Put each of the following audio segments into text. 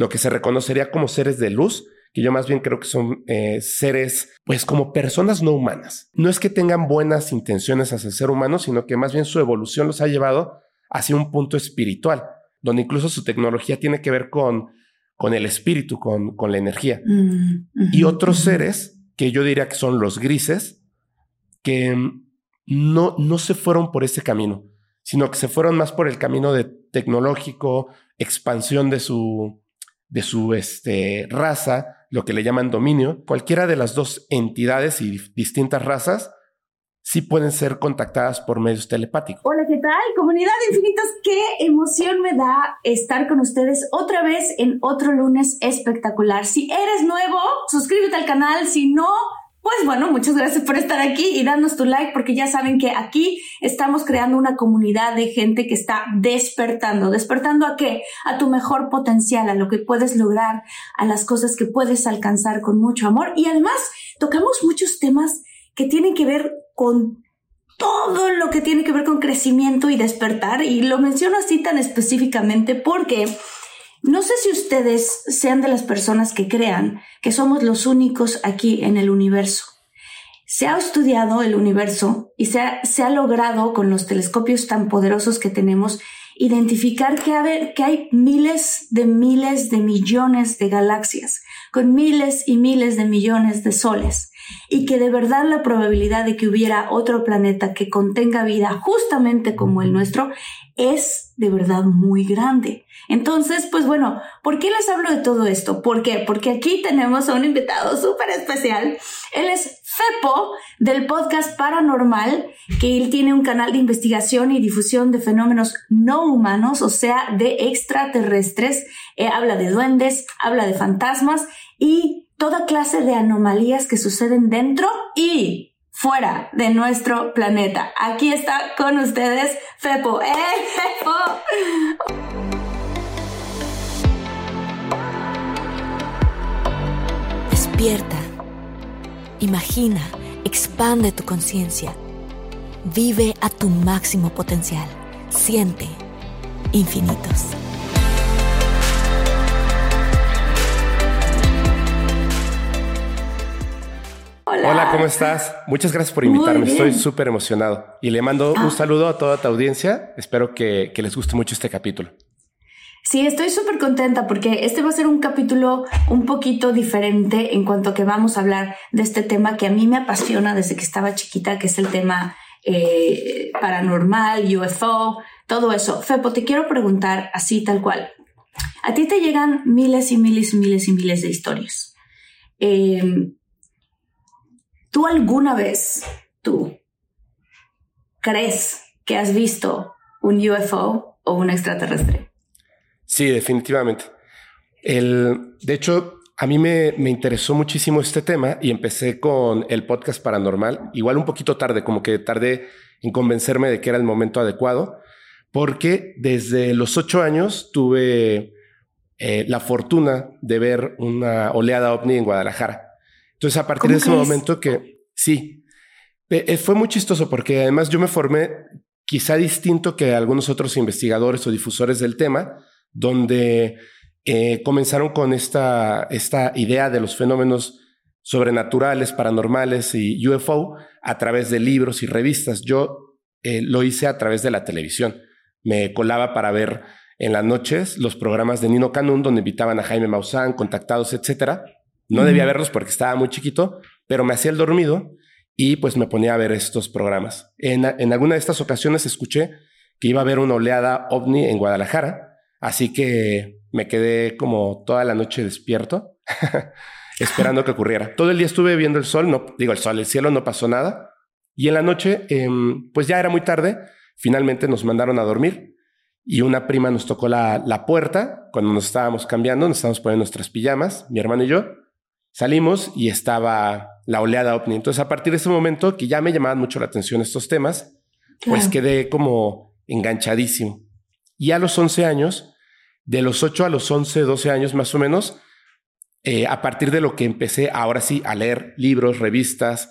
lo que se reconocería como seres de luz, que yo más bien creo que son eh, seres, pues como personas no humanas. No es que tengan buenas intenciones hacia el ser humano, sino que más bien su evolución los ha llevado hacia un punto espiritual, donde incluso su tecnología tiene que ver con, con el espíritu, con, con la energía. Mm, y otros seres, que yo diría que son los grises, que no, no se fueron por ese camino, sino que se fueron más por el camino de tecnológico, expansión de su, de su este, raza, lo que le llaman dominio, cualquiera de las dos entidades y distintas razas sí pueden ser contactadas por medios telepáticos. Hola, ¿qué tal? Comunidad de Infinitos, qué emoción me da estar con ustedes otra vez en otro lunes espectacular. Si eres nuevo, suscríbete al canal, si no, pues bueno, muchas gracias por estar aquí y darnos tu like porque ya saben que aquí estamos creando una comunidad de gente que está despertando. ¿Despertando a qué? A tu mejor potencial, a lo que puedes lograr, a las cosas que puedes alcanzar con mucho amor. Y además tocamos muchos temas que tienen que ver con todo lo que tiene que ver con crecimiento y despertar. Y lo menciono así tan específicamente porque no sé si ustedes sean de las personas que crean que somos los únicos aquí en el universo. Se ha estudiado el universo y se ha, logrado con los telescopios tan poderosos que tenemos identificar que, que hay miles de miles de millones de galaxias con miles y miles de millones de soles y que de verdad la probabilidad de que hubiera otro planeta que contenga vida justamente como el nuestro es de verdad muy grande. Entonces, pues bueno, ¿por qué les hablo de todo esto? ¿Por qué? Porque aquí tenemos a un invitado súper especial. Él es Fepo del podcast Paranormal, que él tiene un canal de investigación y difusión de fenómenos no humanos, o sea, de extraterrestres. Eh, habla de duendes, habla de fantasmas y toda clase de anomalías que suceden dentro y fuera de nuestro planeta. Aquí está con ustedes Fepo. ¡Eh, Fepo! Despierta. Imagina, expande tu conciencia. Vive a tu máximo potencial. Siente infinitos. Hola. ¿cómo estás? Muchas gracias por invitarme. Estoy súper emocionado y le mando un ah. saludo a toda tu audiencia. Espero que, les guste mucho este capítulo. Sí, estoy súper contenta porque este va a ser un capítulo un poquito diferente en cuanto que vamos a hablar de este tema que a mí me apasiona desde que estaba chiquita, que es el tema eh, paranormal, UFO, todo eso. Fepo, te quiero preguntar así tal cual. A ti te llegan miles y miles y miles y miles de historias. Eh, ¿Tú alguna vez, tú, crees que has visto un UFO o un extraterrestre? Sí, definitivamente. El, de hecho, a mí me, me, interesó muchísimo este tema y empecé con el podcast paranormal, igual un poquito tarde, como que tardé en convencerme de que era el momento adecuado, porque desde los ocho años tuve eh, la fortuna de ver una oleada ovni en Guadalajara. Entonces, a partir de ese momento que sí, eh, fue muy chistoso porque además yo me formé quizá distinto que algunos otros investigadores o difusores del tema, donde eh, comenzaron con esta, esta idea de los fenómenos sobrenaturales, paranormales y UFO a través de libros y revistas. Yo eh, lo hice a través de la televisión. Me colaba para ver en las noches los programas de Nino Canún, donde invitaban a Jaime Maussan, contactados, etcétera. No debía verlos porque estaba muy chiquito, pero me hacía el dormido y pues me ponía a ver estos programas. En, alguna de estas ocasiones escuché que iba a haber una oleada ovni en Guadalajara, así que me quedé como toda la noche despierto, esperando que ocurriera. Todo el día estuve viendo el sol, no digo el sol, el cielo no pasó nada. Y en la noche, em, pues ya era muy tarde, finalmente nos mandaron a dormir y una prima nos tocó la, la puerta cuando nos estábamos cambiando, nos estábamos poniendo nuestras pijamas, mi hermano y yo. Salimos y estaba la oleada ovni. Entonces, a partir de ese momento que ya me llamaban mucho la atención estos temas, pues quedé como enganchadísimo. Y a los 11 años, de los 8 a los 11, 12 años más o menos, eh, a partir de lo que empecé ahora sí a leer libros, revistas,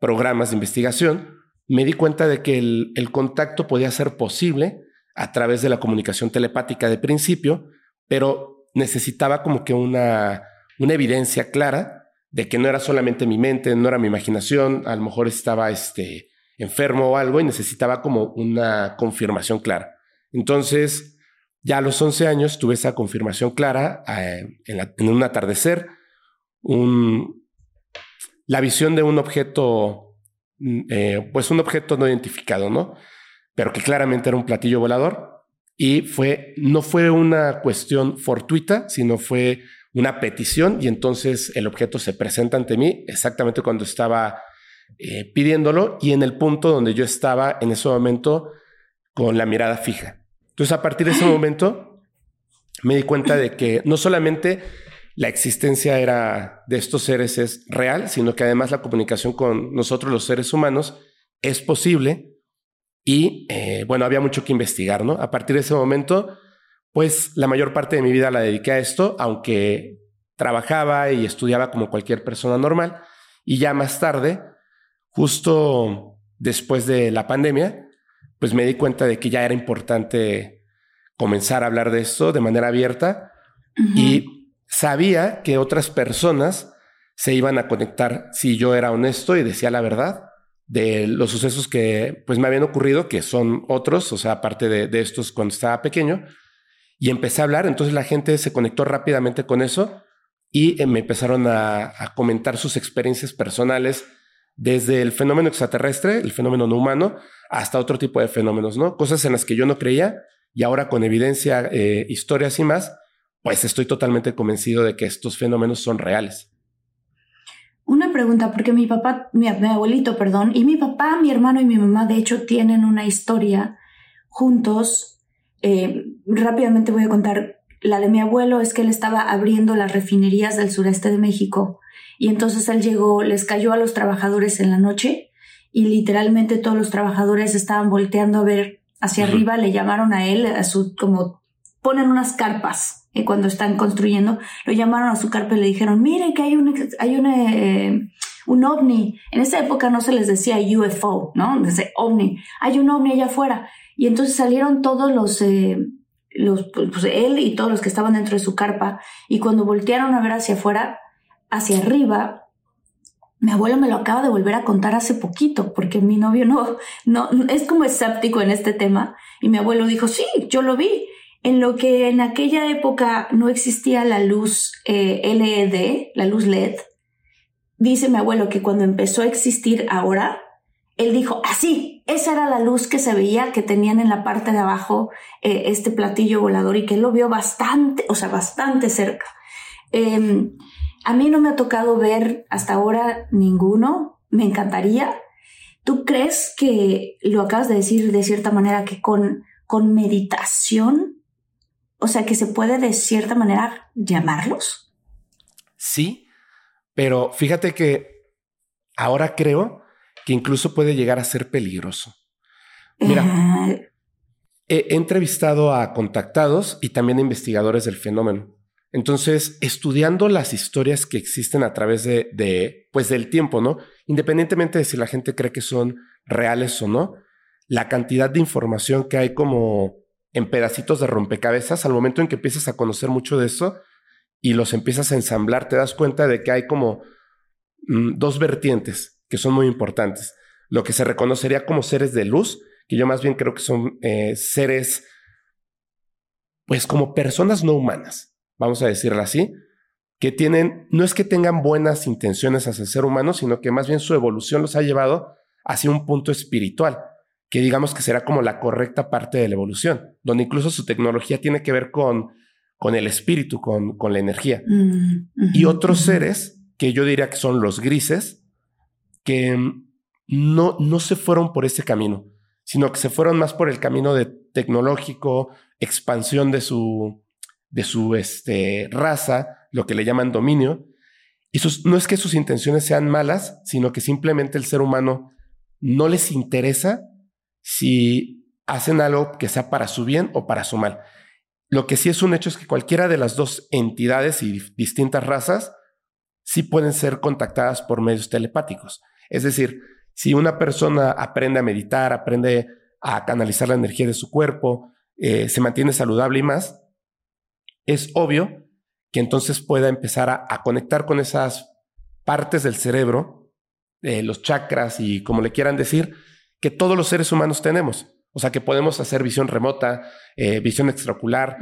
programas de investigación, me di cuenta de que el, contacto podía ser posible a través de la comunicación telepática de principio, pero necesitaba como que una, una evidencia clara de que no era solamente mi mente, no era mi imaginación, a lo mejor estaba este, enfermo o algo y necesitaba como una confirmación clara. Entonces, ya a los 11 años tuve esa confirmación clara eh, en, un atardecer, la visión de un objeto, mm, eh, pues un objeto no identificado, ¿no? Pero que claramente era un platillo volador y fue, no fue una cuestión fortuita, sino fue una petición y entonces el objeto se presenta ante mí exactamente cuando estaba eh, pidiéndolo y en el punto donde yo estaba en ese momento con la mirada fija. Entonces a partir de ese momento me di cuenta de que no solamente la existencia era de estos seres es real, sino que además la comunicación con nosotros los seres humanos es posible. Y eh, bueno, había mucho que investigar, ¿no? A partir de ese momento, pues la mayor parte de mi vida la dediqué a esto, aunque trabajaba y estudiaba como cualquier persona normal. Y ya más tarde justo después de la pandemia, pues me di cuenta de que ya era importante comenzar a hablar de esto de manera abierta y sabía que otras personas se iban a conectar si yo era honesto y decía la verdad de los sucesos que pues me habían ocurrido, que son otros, o sea, aparte de, estos cuando estaba pequeño, y empecé a hablar, entonces la gente se conectó rápidamente con eso y eh, me empezaron a comentar sus experiencias personales desde el fenómeno extraterrestre, el fenómeno no humano, hasta otro tipo de fenómenos, ¿no? Cosas en las que yo no creía y ahora con evidencia, eh, historias y más, pues estoy totalmente convencido de que estos fenómenos son reales. Una pregunta, porque mi papá, mi, abuelito, perdón, y mi papá, mi hermano y mi mamá, de hecho, tienen una historia juntos. Eh, rápidamente voy a contar. La de mi abuelo es que él estaba abriendo las refinerías del sureste de México y entonces él llegó, les cayó a los trabajadores en la noche y literalmente todos los trabajadores estaban volteando a ver hacia arriba, le llamaron a él, a su, como ponen unas carpas eh, cuando están construyendo, lo llamaron a su carpa y le dijeron, miren que hay un, hay una, eh, un ovni. En esa época no se les decía UFO, ¿no? Dice ovni. Hay un ovni allá afuera. Y entonces salieron todos los, eh, los, pues él y todos los que estaban dentro de su carpa. Y cuando voltearon a ver hacia afuera, hacia arriba, mi abuelo me lo acaba de volver a contar hace poquito, porque mi novio no, no, es como escéptico en este tema. Y mi abuelo dijo, sí, yo lo vi. En lo que en aquella época no existía la luz eh, LED, la luz LED, dice mi abuelo que cuando empezó a existir ahora, él dijo, así, esa era la luz que se veía que tenían en la parte de abajo eh, este platillo volador y que lo vio bastante, o sea, bastante cerca. Em, a mí no me ha tocado ver hasta ahora ninguno, me encantaría. ¿Tú crees que lo acabas de decir de cierta manera que con, con meditación, o sea, que se puede de cierta manera llamarlos? Sí, pero fíjate que ahora creo que incluso puede llegar a ser peligroso. Mira, eh. he entrevistado a contactados y también a investigadores del fenómeno. Entonces, estudiando las historias que existen a través de, pues del tiempo, ¿no? Independientemente de si la gente cree que son reales o no, la cantidad de información que hay como en pedacitos de rompecabezas, al momento en que empiezas a conocer mucho de eso y los empiezas a ensamblar, te das cuenta de que hay como mm, dos vertientes que son muy importantes. Lo que se reconocería como seres de luz, que yo más bien creo que son eh, seres, pues como personas no humanas vamos a decirlo así, que tienen, no es que tengan buenas intenciones hacia el ser humano, sino que más bien su evolución los ha llevado hacia un punto espiritual, que digamos que será como la correcta parte de la evolución, donde incluso su tecnología tiene que ver con, con el espíritu, con, con la energía. Mm, y otros seres, que yo diría que son los grises, que no, no se fueron por ese camino, sino que se fueron más por el camino de tecnológico, expansión de su, de su este, raza, lo que le llaman dominio. Y no es que sus intenciones sean malas, sino que simplemente el ser humano no les interesa si hacen algo que sea para su bien o para su mal. Lo que sí es un hecho es que cualquiera de las dos entidades y distintas razas sí pueden ser contactadas por medios telepáticos. Es decir, si una persona aprende a meditar, aprende a canalizar la energía de su cuerpo, eh, se mantiene saludable y más, es obvio que entonces pueda empezar a, conectar con esas partes del cerebro, eh, los chakras y como le quieran decir, que todos los seres humanos tenemos. O sea, que podemos hacer visión remota, eh, visión extraocular,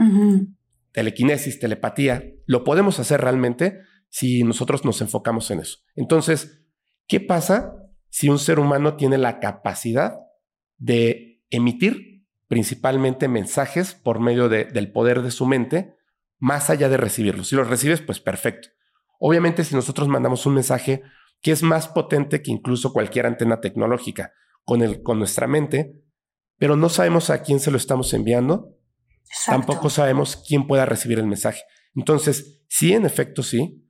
telequinesis, telepatía. Lo podemos hacer realmente si nosotros nos enfocamos en eso. Entonces, ¿qué pasa si un ser humano tiene la capacidad de emitir principalmente mensajes por medio del poder de su mente, más allá de recibirlos? Si los recibes, pues perfecto. Obviamente, si nosotros mandamos un mensaje que es más potente que incluso cualquier antena tecnológica con, el, con nuestra mente, pero no sabemos a quién se lo estamos enviando, tampoco sabemos quién pueda recibir el mensaje. Entonces, sí, en efecto, sí.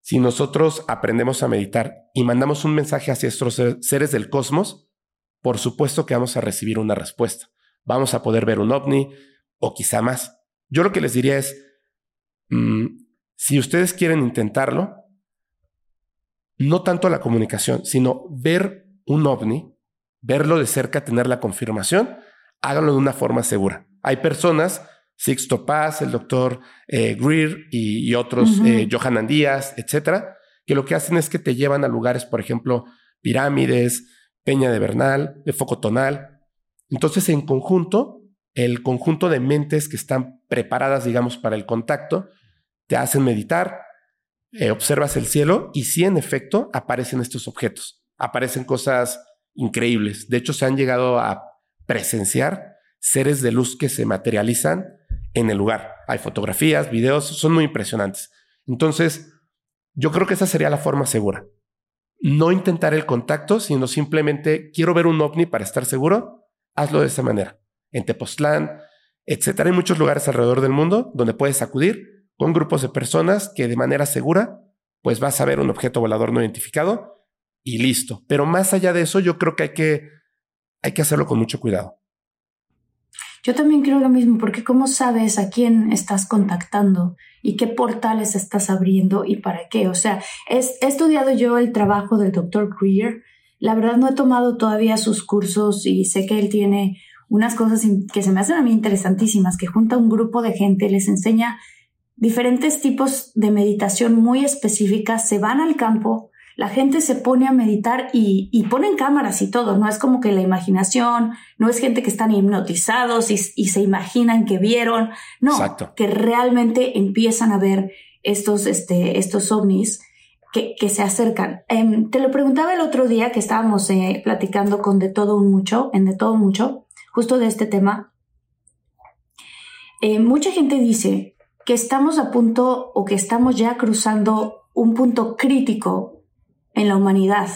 Si nosotros aprendemos a meditar y mandamos un mensaje hacia estos seres del cosmos, por supuesto que vamos a recibir una respuesta. Vamos a poder ver un ovni o quizá más. Yo lo que les diría es, mm, si ustedes quieren intentarlo, no tanto la comunicación, sino ver un ovni, verlo de cerca, tener la confirmación, háganlo de una forma segura. Hay personas, Sixto Paz, el doctor eh, Greer y, otros, eh, Johanan Díaz, etcétera, que lo que hacen es que te llevan a lugares, por ejemplo, pirámides, Peña de Bernal, de Foco Tonal. Entonces, en conjunto, el conjunto de mentes que están preparadas, digamos, para el contacto, te hacen meditar, eh, observas el cielo y sí, en efecto, aparecen estos objetos. Aparecen cosas increíbles. De hecho, se han llegado a presenciar seres de luz que se materializan en el lugar. Hay fotografías, videos, son muy impresionantes. Entonces, yo creo que esa sería la forma segura. No intentar el contacto, sino simplemente quiero ver un ovni para estar seguro, hazlo de esa manera. En Tepoztlán, etcétera. Hay muchos lugares alrededor del mundo donde puedes acudir con grupos de personas que de manera segura, pues vas a ver un objeto volador no identificado y listo. Pero más allá de eso, yo creo que hay que, hay que hacerlo con mucho cuidado. Yo también creo lo mismo, porque ¿cómo sabes a quién estás contactando y qué portales estás abriendo y para qué? O sea, he estudiado yo el trabajo del doctor Greer. La verdad no he tomado todavía sus cursos y sé que él tiene unas cosas que se me hacen a mí interesantísimas, que junta un grupo de gente, les enseña diferentes tipos de meditación muy específicas, se van al campo, la gente se pone a meditar y, y ponen cámaras y todo, no es como que la imaginación, no es gente que están hipnotizados y, se imaginan que vieron, no, que realmente empiezan a ver estos, este, estos ovnis que, que se acercan. Em, te lo preguntaba el otro día que estábamos eh, platicando con De Todo Un Mucho, en De Todo Mucho, justo de este tema. Eh, mucha gente dice que estamos a punto o que estamos ya cruzando un punto crítico en la humanidad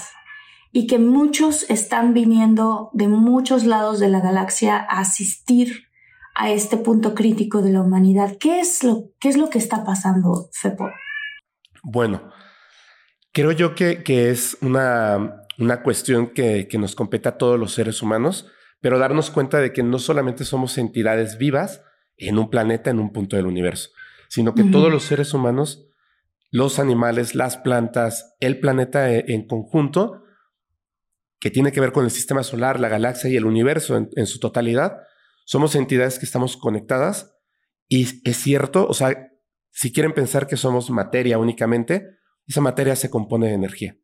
y que muchos están viniendo de muchos lados de la galaxia a asistir a este punto crítico de la humanidad. ¿Qué es lo, qué es lo que está pasando, Fepo? Bueno, creo yo que, que es una, una cuestión que, que, nos compete a todos los seres humanos, pero darnos cuenta de que no solamente somos entidades vivas en un planeta, en un punto del universo, sino que todos los seres humanos los animales, las plantas, el planeta e, en conjunto, que tiene que ver con el sistema solar, la galaxia y el universo en, su totalidad, somos entidades que estamos conectadas y es cierto, o sea, si quieren pensar que somos materia únicamente, esa materia se compone de energía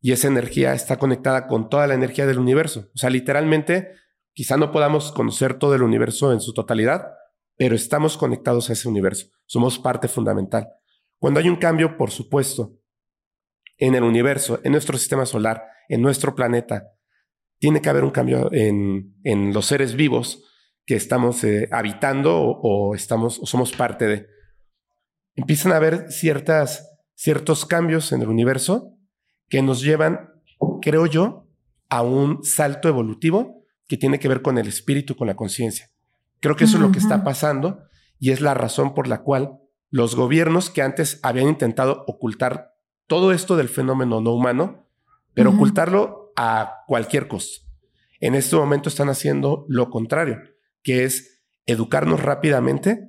y esa energía está conectada con toda la energía del universo. O sea, literalmente, quizá no podamos conocer todo el universo en su totalidad, pero estamos conectados a ese universo. Somos parte fundamental. Cuando hay un cambio, por supuesto, en el universo, en nuestro sistema solar, en nuestro planeta, tiene que haber un cambio en, los seres vivos que estamos eh, habitando o, estamos o somos parte de. Empiezan a haber ciertas, ciertos cambios en el universo que nos llevan, creo yo, a un salto evolutivo que tiene que ver con el espíritu, con la conciencia. Creo que eso es lo que está pasando y es la razón por la cual los gobiernos que antes habían intentado ocultar todo esto del fenómeno no humano, pero ocultarlo a cualquier costo. En este momento están haciendo lo contrario, que es educarnos rápidamente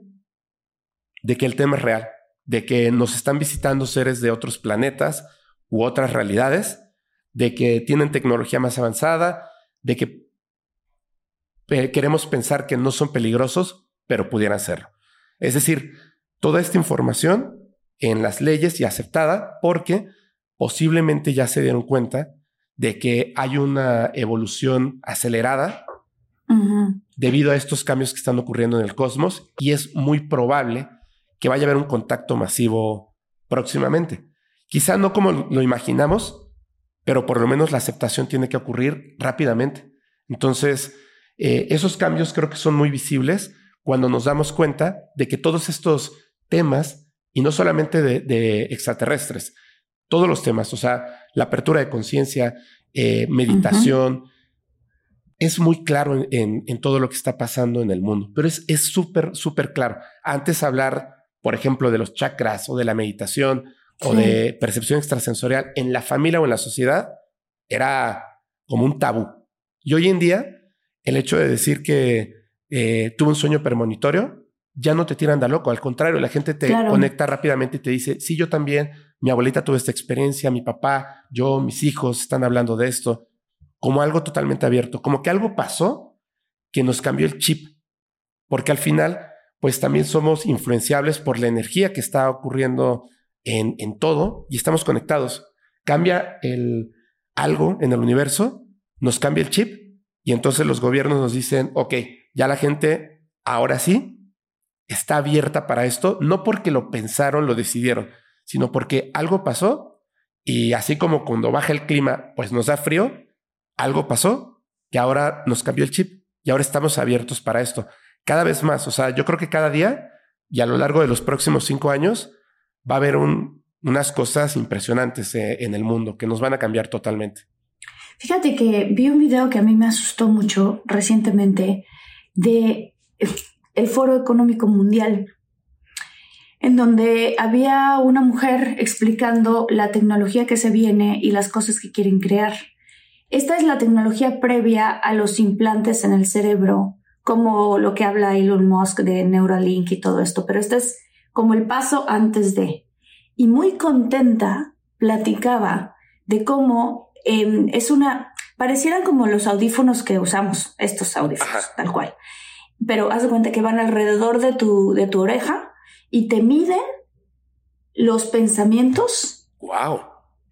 de que el tema es real, de que nos están visitando seres de otros planetas u otras realidades, de que tienen tecnología más avanzada, de que queremos pensar que no son peligrosos, pero pudieran serlo. Es decir, toda esta información en las leyes y aceptada porque posiblemente ya se dieron cuenta de que hay una evolución acelerada debido a estos cambios que están ocurriendo en el cosmos y es muy probable que vaya a haber un contacto masivo próximamente. Quizá no como lo imaginamos, pero por lo menos la aceptación tiene que ocurrir rápidamente. Entonces, eh, esos cambios creo que son muy visibles cuando nos damos cuenta de que todos estos temas, y no solamente de, extraterrestres, todos los temas, o sea, la apertura de conciencia, eh, meditación, es muy claro en, todo lo que está pasando en el mundo, pero es súper, súper claro. Antes hablar, por ejemplo, de los chakras o de la meditación o de percepción extrasensorial en la familia o en la sociedad, era como un tabú. Y hoy en día, el hecho de decir que eh, tuve un sueño premonitorio, ya no te tiran de loco. Al contrario, la gente te conecta rápidamente y te dice, sí, yo también, mi abuelita tuvo esta experiencia, mi papá, yo, mis hijos están hablando de esto como algo totalmente abierto, como que algo pasó que nos cambió el chip, porque al final, pues también somos influenciables por la energía que está ocurriendo en, en todo y estamos conectados. Cambia el algo en el universo, nos cambia el chip y entonces los gobiernos nos dicen, ok, ya la gente ahora sí está abierta para esto, no porque lo pensaron, lo decidieron, sino porque algo pasó y así como cuando baja el clima, pues nos da frío, algo pasó que ahora nos cambió el chip y ahora estamos abiertos para esto. Cada vez más, o sea, yo creo que cada día y a lo largo de los próximos cinco años va a haber unas cosas impresionantes eh, en el mundo que nos van a cambiar totalmente. Fíjate que vi un video que a mí me asustó mucho recientemente de el Foro Económico Mundial, en donde había una mujer explicando la tecnología que se viene y las cosas que quieren crear. Esta es la tecnología previa a los implantes en el cerebro, como lo que habla Elon Musk de Neuralink y todo esto, pero este es como el paso antes de. Y muy contenta platicaba de cómo em, es una, parecieran como los audífonos que usamos, estos audífonos, tal cual. Pero haz de cuenta que van alrededor de tu, de tu oreja y te miden los pensamientos. Wow.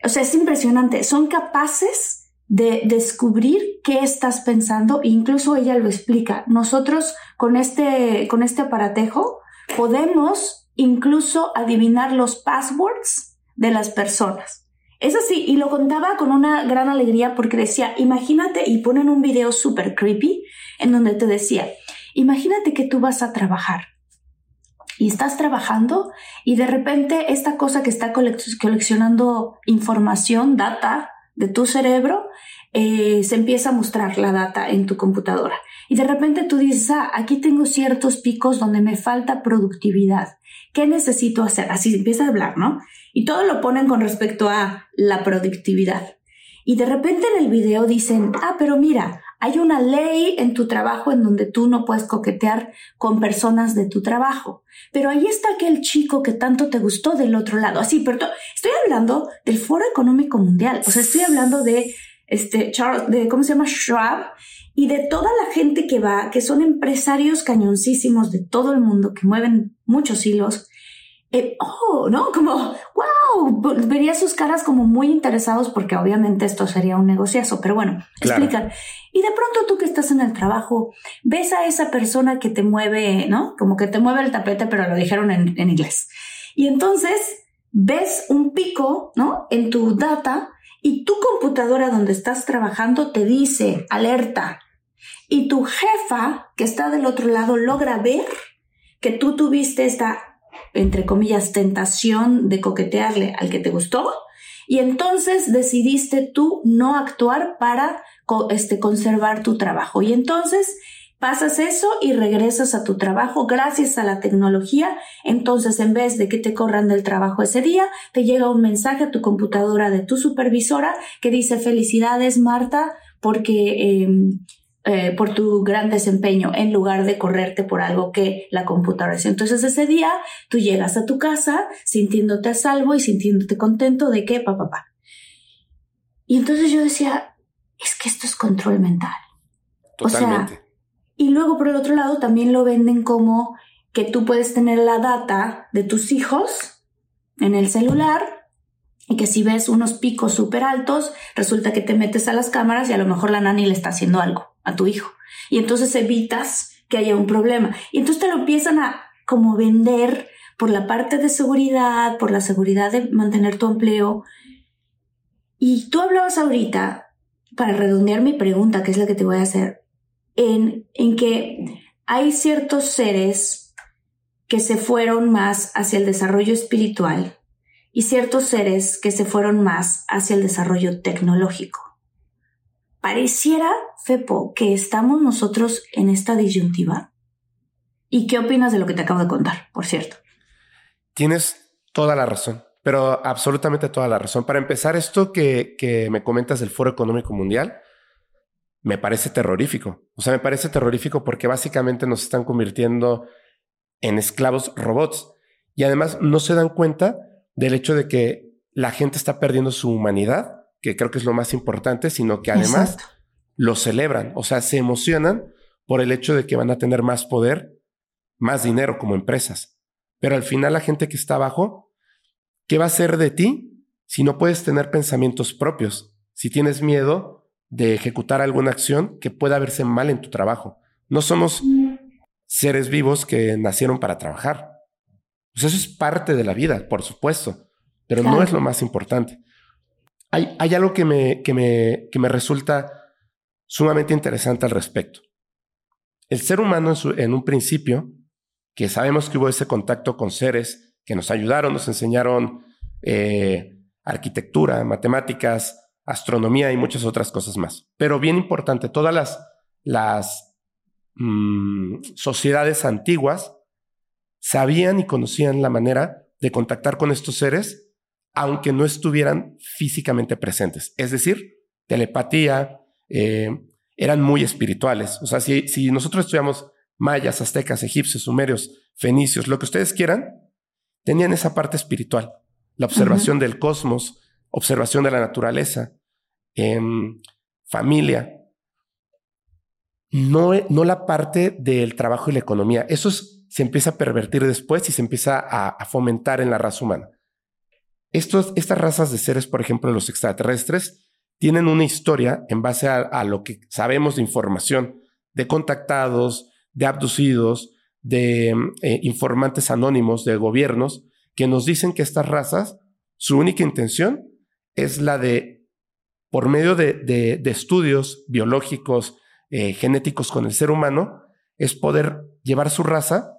O sea, es impresionante. Son capaces de descubrir qué estás pensando. Incluso ella lo explica. Nosotros con este, con este aparatejo podemos incluso adivinar los passwords de las personas. Es así, y lo contaba con una gran alegría porque decía, imagínate, y ponen un video súper creepy en donde te decía, imagínate que tú vas a trabajar y estás trabajando y de repente esta cosa que está coleccionando información, data, de tu cerebro, eh, se empieza a mostrar la data en tu computadora. Y de repente tú dices, ah, aquí tengo ciertos picos donde me falta productividad. ¿Qué necesito hacer? Así empieza a hablar, ¿no? Y todo lo ponen con respecto a la productividad. Y de repente en el video dicen, ah, pero mira, hay una ley en tu trabajo en donde tú no puedes coquetear con personas de tu trabajo. Pero ahí está aquel chico que tanto te gustó del otro lado. Así, pero estoy hablando del Foro Económico Mundial. O sea, estoy hablando de este Charles, de cómo se llama Schwab y de toda la gente que va, que son empresarios cañoncísimos de todo el mundo que mueven muchos hilos eh, oh, ¿no? Como, wow, vería sus caras como muy interesados porque obviamente esto sería un negociazo, pero bueno, explican. Y de pronto tú que estás en el trabajo, ves a esa persona que te mueve, ¿no? Como que te mueve el tapete, pero lo dijeron en, en inglés. Y entonces ves un pico, ¿no? En tu data y tu computadora donde estás trabajando te dice, alerta. Y tu jefa que está del otro lado logra ver que tú tuviste esta entre comillas, tentación de coquetearle al que te gustó y entonces decidiste tú no actuar para este, conservar tu trabajo. Y entonces pasas eso y regresas a tu trabajo gracias a la tecnología. Entonces, en vez de que te corran del trabajo ese día, te llega un mensaje a tu computadora de tu supervisora que dice felicidades, Marta, porque em, eh, por tu gran desempeño en lugar de correrte por algo que la computadora hace. Entonces ese día tú llegas a tu casa sintiéndote a salvo y sintiéndote contento de que papá, papá. Y entonces yo decía, es que esto es control mental. Totalmente. O sea, y luego por el otro lado también lo venden como que tú puedes tener la data de tus hijos en el celular y que si ves unos picos súper altos, resulta que te metes a las cámaras y a lo mejor la nani le está haciendo algo a tu hijo. Y entonces evitas que haya un problema. Y entonces te lo empiezan a como vender por la parte de seguridad, por la seguridad de mantener tu empleo. Y tú hablabas ahorita, para redondear mi pregunta, que es la que te voy a hacer, en, en que hay ciertos seres que se fueron más hacia el desarrollo espiritual y ciertos seres que se fueron más hacia el desarrollo tecnológico. Pareciera, Fepo, que estamos nosotros en esta disyuntiva. ¿Y qué opinas de lo que te acabo de contar, por cierto? Tienes toda la razón, pero absolutamente toda la razón. Para empezar, esto que, que me comentas del Foro Económico Mundial, me parece terrorífico. O sea, me parece terrorífico porque básicamente nos están convirtiendo en esclavos robots. Y además no se dan cuenta del hecho de que la gente está perdiendo su humanidad que creo que es lo más importante, sino que además lo celebran, o sea, se emocionan por el hecho de que van a tener más poder, más dinero como empresas. Pero al final la gente que está abajo, ¿qué va a hacer de ti si no puedes tener pensamientos propios? Si tienes miedo de ejecutar alguna acción que pueda verse mal en tu trabajo. No somos seres vivos que nacieron para trabajar. Pues eso es parte de la vida, por supuesto, pero no es lo más importante. Hay, algo que me, que, me, que me resulta sumamente interesante al respecto. El ser humano en, un principio, que sabemos que hubo ese contacto con seres que nos ayudaron, nos enseñaron eh, arquitectura, matemáticas, astronomía y muchas otras cosas más. Pero bien importante, todas las, las mm, sociedades antiguas sabían y conocían la manera de contactar con estos seres aunque no estuvieran físicamente presentes. Es decir, telepatía, eh, eran muy espirituales. O sea, si, si nosotros estudiamos mayas, aztecas, egipcios, sumerios, fenicios, lo que ustedes quieran, tenían esa parte espiritual, la observación del cosmos, observación de la naturaleza, em, familia. No, no, la parte del trabajo y la economía. Eso se empieza a pervertir después y se empieza a fomentar en la raza humana estas razas de seres, por ejemplo, los extraterrestres, tienen una historia en base a, lo que sabemos de información de contactados, de abducidos, de eh, informantes anónimos de gobiernos que nos dicen que estas razas, su única intención es la de, por medio de, estudios biológicos, eh, genéticos con el ser humano, es poder llevar su raza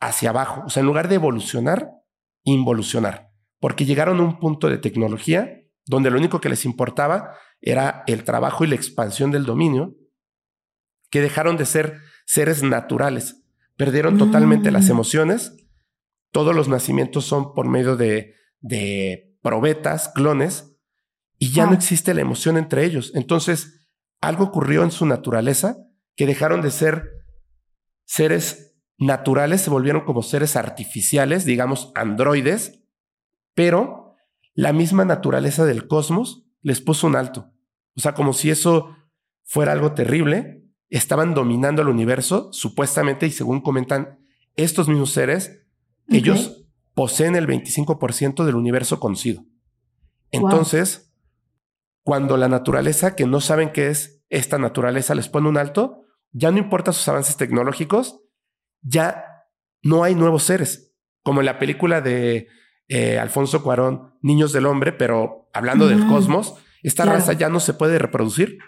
hacia abajo. O sea, en lugar de evolucionar, involucionar porque llegaron a un punto de tecnología donde lo único que les importaba era el trabajo y la expansión del dominio, que dejaron de ser seres naturales, perdieron totalmente las mm. emociones, todos los nacimientos son por medio de, de probetas, clones, y ya no existe la emoción entre ellos. Entonces, algo ocurrió en su naturaleza que dejaron de ser seres naturales, se volvieron como seres artificiales, digamos, androides, pero la misma naturaleza del cosmos les puso un alto. O sea, como si eso fuera algo terrible, estaban dominando el universo, supuestamente, y según comentan estos mismos seres, ellos poseen el 25% del universo conocido. Entonces, cuando la naturaleza, que no saben qué es esta naturaleza, les pone un alto, ya no importa sus avances tecnológicos, ya no hay nuevos seres. Como en la película de eh, Alfonso Cuarón, Niños del Hombre, pero hablando del cosmos, esta raza ya no se puede reproducir.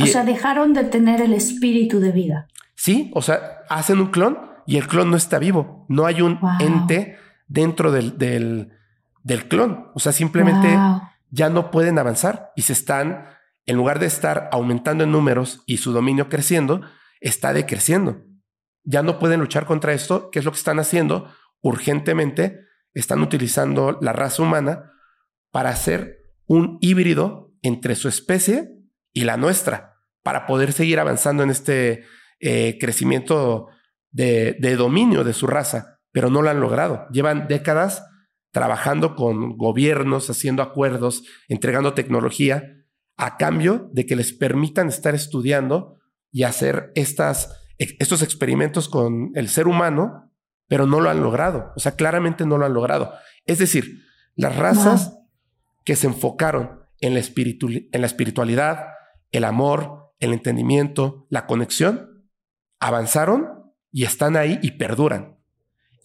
o sea, dejaron de tener el espíritu de vida. Sí, o sea, hacen un clon y el clon no está vivo. No hay un ente dentro del, del, del, clon. O sea, simplemente ya no pueden avanzar y se están, en lugar de estar aumentando en números y su dominio creciendo, está decreciendo. Ya no pueden luchar contra esto, que es lo que están haciendo urgentemente están utilizando la raza humana para hacer un híbrido entre su especie y la nuestra, para poder seguir avanzando en este eh, crecimiento de, de dominio de su raza, pero no lo han logrado. Llevan décadas trabajando con gobiernos, haciendo acuerdos, entregando tecnología, a cambio de que les permitan estar estudiando y hacer estas, estos experimentos con el ser humano pero no lo han logrado. O sea, claramente no lo han logrado. Es decir, las razas que se enfocaron en la, en la espiritualidad, el amor, el entendimiento, la conexión, avanzaron y están ahí y perduran.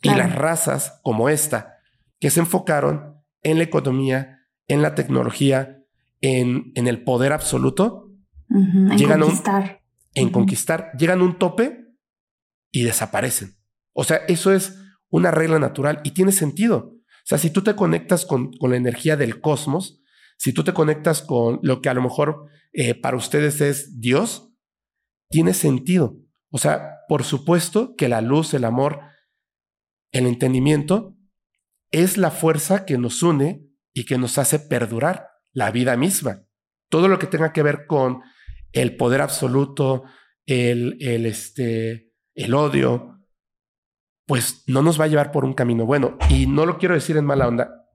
Y las razas como esta, que se enfocaron en la economía, en la tecnología, en, en el poder absoluto, llegan conquistar. A un, en conquistar, llegan a un tope y desaparecen. O sea, eso es una regla natural y tiene sentido. O sea, si tú te conectas con, con la energía del cosmos, si tú te conectas con lo que a lo mejor eh, para ustedes es Dios, tiene sentido. O sea, por supuesto que la luz, el amor, el entendimiento es la fuerza que nos une y que nos hace perdurar la vida misma. Todo lo que tenga que ver con el poder absoluto, el, el, este, el odio, pues no nos va a llevar por un camino bueno. Y no lo quiero decir en mala onda.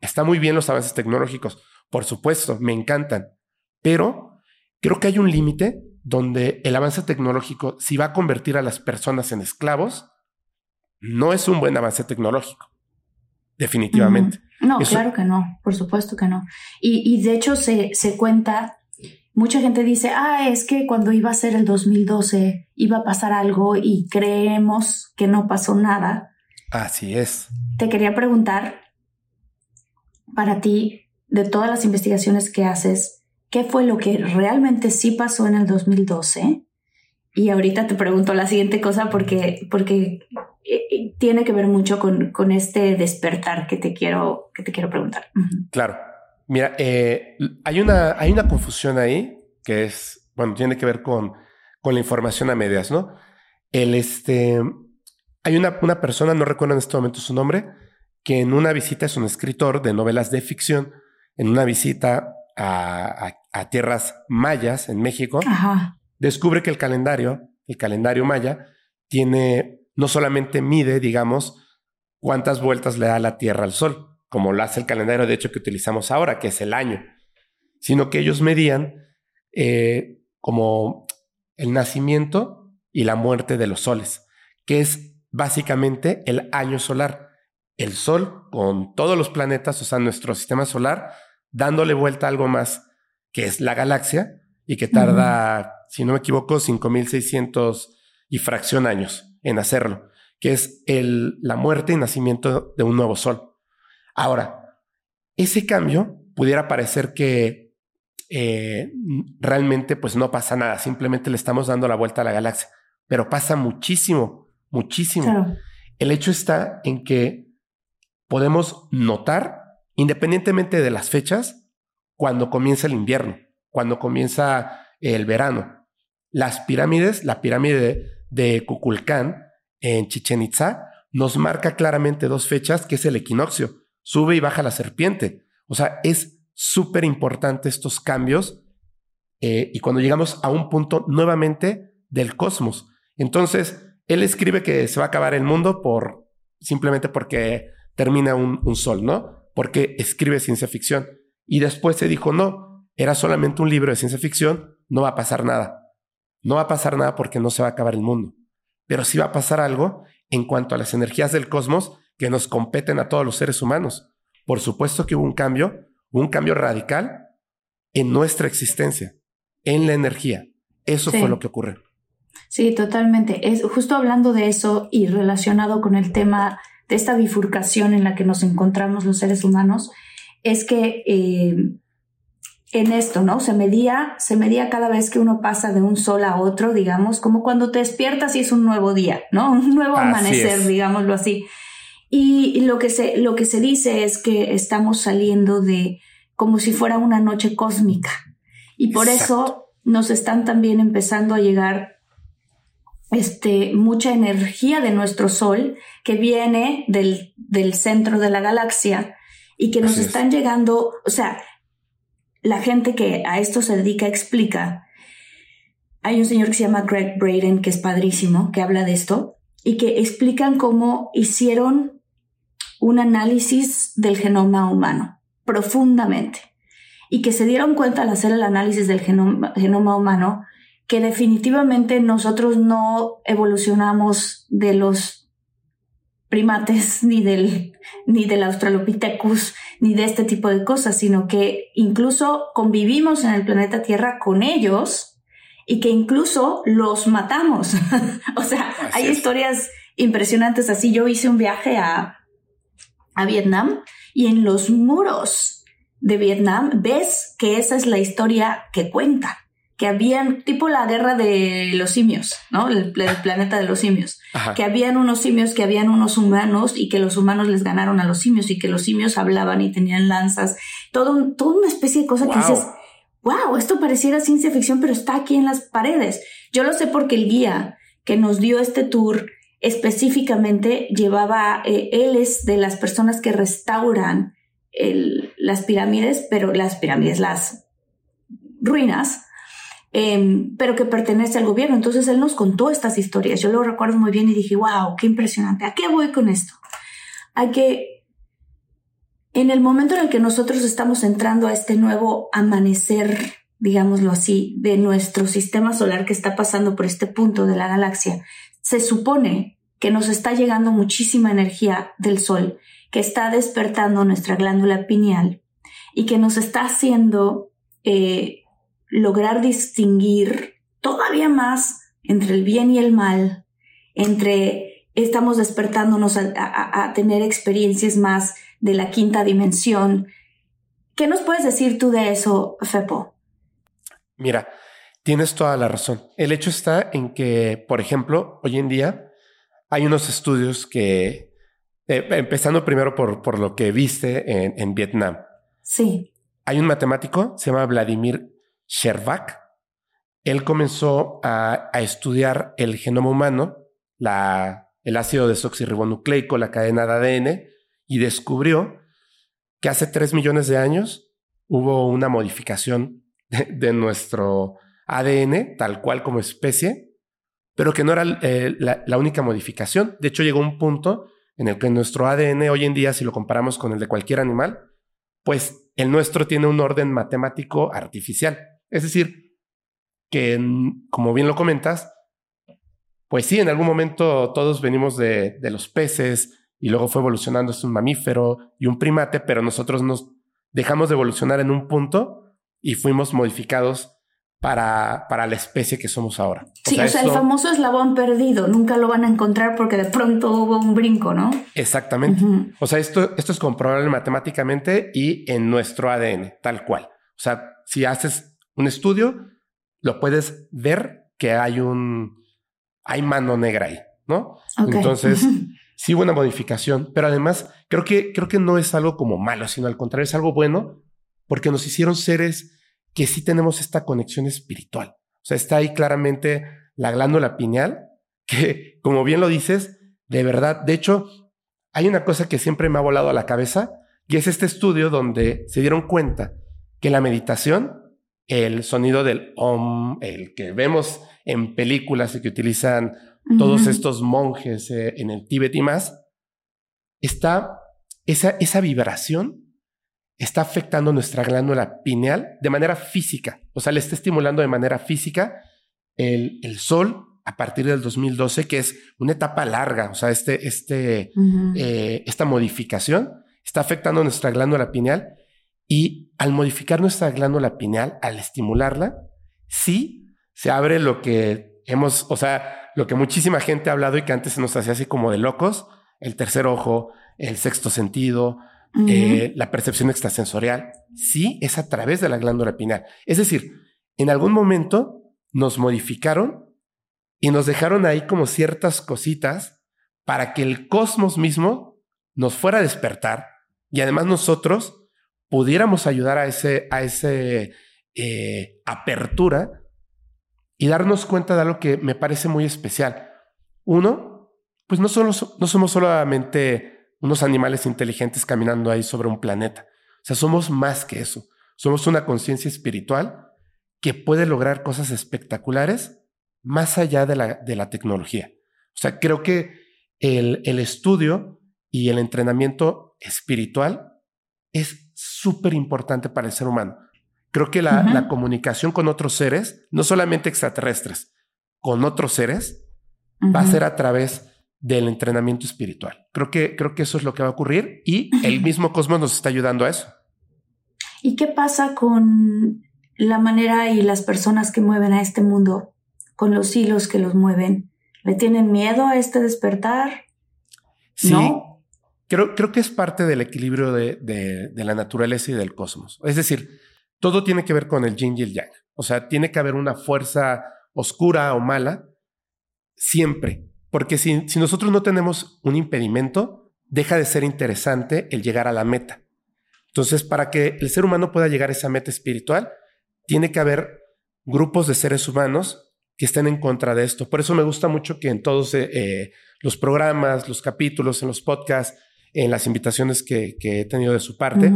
Está muy bien los avances tecnológicos, por supuesto, me encantan, pero creo que hay un límite donde el avance tecnológico, si va a convertir a las personas en esclavos, no es un buen avance tecnológico. Definitivamente. No, claro que no, por supuesto que no. Y, y de hecho se, se cuenta mucha gente dice, ah, es que cuando iba a ser el 2012 iba a pasar algo y creemos que no pasó nada. Así es. Te quería preguntar, para ti, de todas las investigaciones que haces, ¿qué fue lo que realmente sí pasó en el 2012? Y ahorita te pregunto la siguiente cosa porque, porque eh, eh, tiene que ver mucho con, con este despertar que te quiero, que te quiero preguntar. Claro. Mira, eh, hay, una, hay una confusión ahí que es, bueno, tiene que ver con, con la información a medias, ¿no? El, este, hay una, una persona, no recuerdo en este momento su nombre, que en una visita es un escritor de novelas de ficción, en una visita a, a, tierras mayas en México, descubre que el calendario, el calendario maya, tiene, no solamente mide, digamos, cuántas vueltas le da la Tierra al Sol, como lo hace el calendario de hecho que utilizamos ahora, que es el año, sino que ellos medían eh, como el nacimiento y la muerte de los soles, que es básicamente el año solar. El Sol con todos los planetas, o sea, nuestro sistema solar, dándole vuelta a algo más, que es la galaxia, y que tarda, si no me equivoco, 5600 y fracción años en hacerlo, que es el, la muerte y nacimiento de un nuevo Sol. Ahora, ese cambio pudiera parecer que eh, realmente pues no pasa nada, simplemente le estamos dando la vuelta a la galaxia, pero pasa muchísimo, muchísimo. El hecho está en que podemos notar, independientemente de las fechas, cuando comienza el invierno, cuando comienza el verano. Las pirámides, la pirámide de Kukulcán en Chichen Itza, nos marca claramente dos fechas, que es el equinoccio sube y baja la serpiente. O sea, es súper importante estos cambios eh, y cuando llegamos a un punto nuevamente del cosmos. Entonces, él escribe que se va a acabar el mundo por simplemente porque termina un, un sol, ¿no? Porque escribe ciencia ficción. Y después se dijo, no, era solamente un libro de ciencia ficción, no va a pasar nada. No va a pasar nada porque no se va a acabar el mundo. Pero sí va a pasar algo en cuanto a las energías del cosmos que nos competen a todos los seres humanos. Por supuesto que hubo un cambio, un cambio radical en nuestra existencia, en la energía. Eso fue lo que ocurrió. Sí, totalmente. Es justo hablando de eso y relacionado con el tema de esta bifurcación en la que nos encontramos los seres humanos, es que eh, en esto, ¿no? Se medía, se medía cada vez que uno pasa de un sol a otro, digamos, como cuando te despiertas y es un nuevo día, ¿no? Un nuevo amanecer, digámoslo así. Y lo que, se, lo que se dice es que estamos saliendo de como si fuera una noche cósmica. Y por eso nos están también empezando a llegar este, mucha energía de nuestro Sol que viene del, del centro de la galaxia y que nos están llegando, o sea, la gente que a esto se dedica explica. Hay un señor que se llama Greg Braden, que es padrísimo, que habla de esto y que explican cómo hicieron un análisis del genoma humano profundamente y que se dieron cuenta al hacer el análisis del genoma, humano que definitivamente nosotros no evolucionamos de los primates, ni del, ni del Australopithecus, ni de este tipo de cosas, sino que incluso convivimos en el planeta Tierra con ellos y que incluso los matamos. o sea, hay historias impresionantes así. Yo hice un viaje a, a Vietnam y en los muros de Vietnam ves que esa es la historia que cuenta que habían, tipo la guerra de los simios, ¿no? El, planeta de los simios. Que habían unos simios, que habían unos humanos y que los humanos les ganaron a los simios y que los simios hablaban y tenían lanzas. Todo, toda una especie de cosa que dices, wow, esto pareciera ciencia ficción, pero está aquí en las paredes. Yo lo sé porque el guía que nos dio este tour específicamente llevaba, eh, él es de las personas que restauran las pirámides, pero las pirámides, las ruinas, Em, pero que pertenece al gobierno. Entonces él nos contó estas historias. Yo lo recuerdo muy bien y dije, wow, qué impresionante. ¿A qué voy con esto? A que en el momento en el que nosotros estamos entrando a este nuevo amanecer, digámoslo así, de nuestro sistema solar que está pasando por este punto de la galaxia, se supone que nos está llegando muchísima energía del Sol, que está despertando nuestra glándula pineal y que nos está haciendo eh, lograr distinguir todavía más entre el bien y el mal, entre estamos despertándonos a, tener experiencias más de la quinta dimensión. ¿Qué nos puedes decir tú de eso, Fepo? Mira, tienes toda la razón. El hecho está en que, por ejemplo, hoy en día hay unos estudios que, eh, empezando primero por, por lo que viste en, en Vietnam. Sí. Hay un matemático, se llama Vladimir Shervak, él comenzó a, estudiar el genoma humano, la, el ácido desoxirribonucleico, la cadena de ADN, y descubrió que hace tres millones de años hubo una modificación de, nuestro ADN, tal cual como especie, pero que no era eh, la, única modificación. De hecho, llegó un punto en el que nuestro ADN hoy en día, si lo comparamos con el de cualquier animal, pues el nuestro tiene un orden matemático artificial. Es decir, que como bien lo comentas, pues sí, en algún momento todos venimos de, los peces y luego fue evolucionando es un mamífero y un primate, pero nosotros nos dejamos de evolucionar en un punto y fuimos modificados para, para la especie que somos ahora. Sí, o sea, el famoso eslabón perdido, nunca lo van a encontrar porque de pronto hubo un brinco, ¿no? Exactamente. O sea, esto, esto es comprobable matemáticamente y en nuestro ADN, tal cual. O sea, si haces un estudio, lo puedes ver que hay un, hay mano negra ahí, ¿no? Entonces, sí hubo una modificación, pero además creo que, creo que no es algo como malo, sino al contrario, es algo bueno porque nos hicieron seres que sí tenemos esta conexión espiritual. O sea, está ahí claramente la glándula pineal, que como bien lo dices, de verdad, de hecho, hay una cosa que siempre me ha volado a la cabeza y es este estudio donde se dieron cuenta que la meditación el sonido del om, el que vemos en películas y que utilizan todos estos monjes eh, en el Tíbet y más, está esa, esa vibración está afectando nuestra glándula pineal de manera física. O sea, le está estimulando de manera física el, el sol a partir del 2012, que es una etapa larga. O sea, este, este, eh, esta modificación está afectando nuestra glándula pineal y al modificar nuestra glándula pineal, al estimularla, sí se abre lo que hemos, o sea, lo que muchísima gente ha hablado y que antes se nos hacía así como de locos, el tercer ojo, el sexto sentido, eh, la percepción extrasensorial, sí es a través de la glándula pineal. Es decir, en algún momento nos modificaron y nos dejaron ahí como ciertas cositas para que el cosmos mismo nos fuera a despertar y además nosotros pudiéramos ayudar a ese, a eh, apertura y darnos cuenta de algo que me parece muy especial. Uno, pues no, solo, no somos solamente unos animales inteligentes caminando ahí sobre un planeta. O sea, somos más que eso. Somos una conciencia espiritual que puede lograr cosas espectaculares más allá de la, de la tecnología. O sea, creo que el, el estudio y el entrenamiento espiritual es súper importante para el ser humano. Creo que la, comunicación con otros seres, no solamente extraterrestres, con otros seres, va a ser a través del entrenamiento espiritual. Creo que, creo que eso es lo que va a ocurrir y el mismo cosmos nos está ayudando a eso. ¿Y qué pasa con la manera y las personas que mueven a este mundo, con los hilos que los mueven? ¿Le tienen miedo a este despertar? Sí, ¿No? creo, creo que es parte del equilibrio de, de, la naturaleza y del cosmos. Es decir, todo tiene que ver con el yin y el yang. O sea, tiene que haber una fuerza oscura o mala siempre. Porque si, si nosotros no tenemos un impedimento, deja de ser interesante el llegar a la meta. Entonces, para que el ser humano pueda llegar a esa meta espiritual, tiene que haber grupos de seres humanos que estén en contra de esto. Por eso me gusta mucho que en todos eh, eh, los programas, los capítulos, en los podcasts, en las invitaciones que, he tenido de su parte,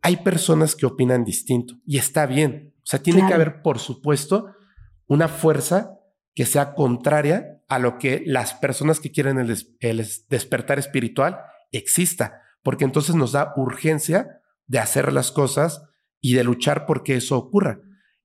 hay personas que opinan distinto y está bien. O sea, tiene que haber, por supuesto, una fuerza que sea contraria a lo que las personas que quieren el, el despertar espiritual exista, porque entonces nos da urgencia de hacer las cosas y de luchar porque eso ocurra.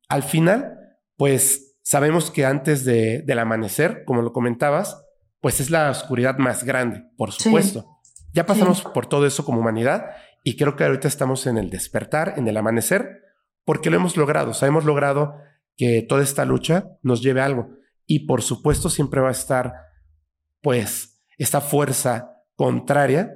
Al final, pues sabemos que antes de, del amanecer, como lo comentabas, pues es la oscuridad más grande, por supuesto. Ya pasamos por todo eso como humanidad y creo que ahorita estamos en el despertar, en el amanecer, porque lo hemos logrado. O sea, hemos logrado que toda esta lucha nos lleve a algo. Y por supuesto siempre va a estar, pues, esta fuerza contraria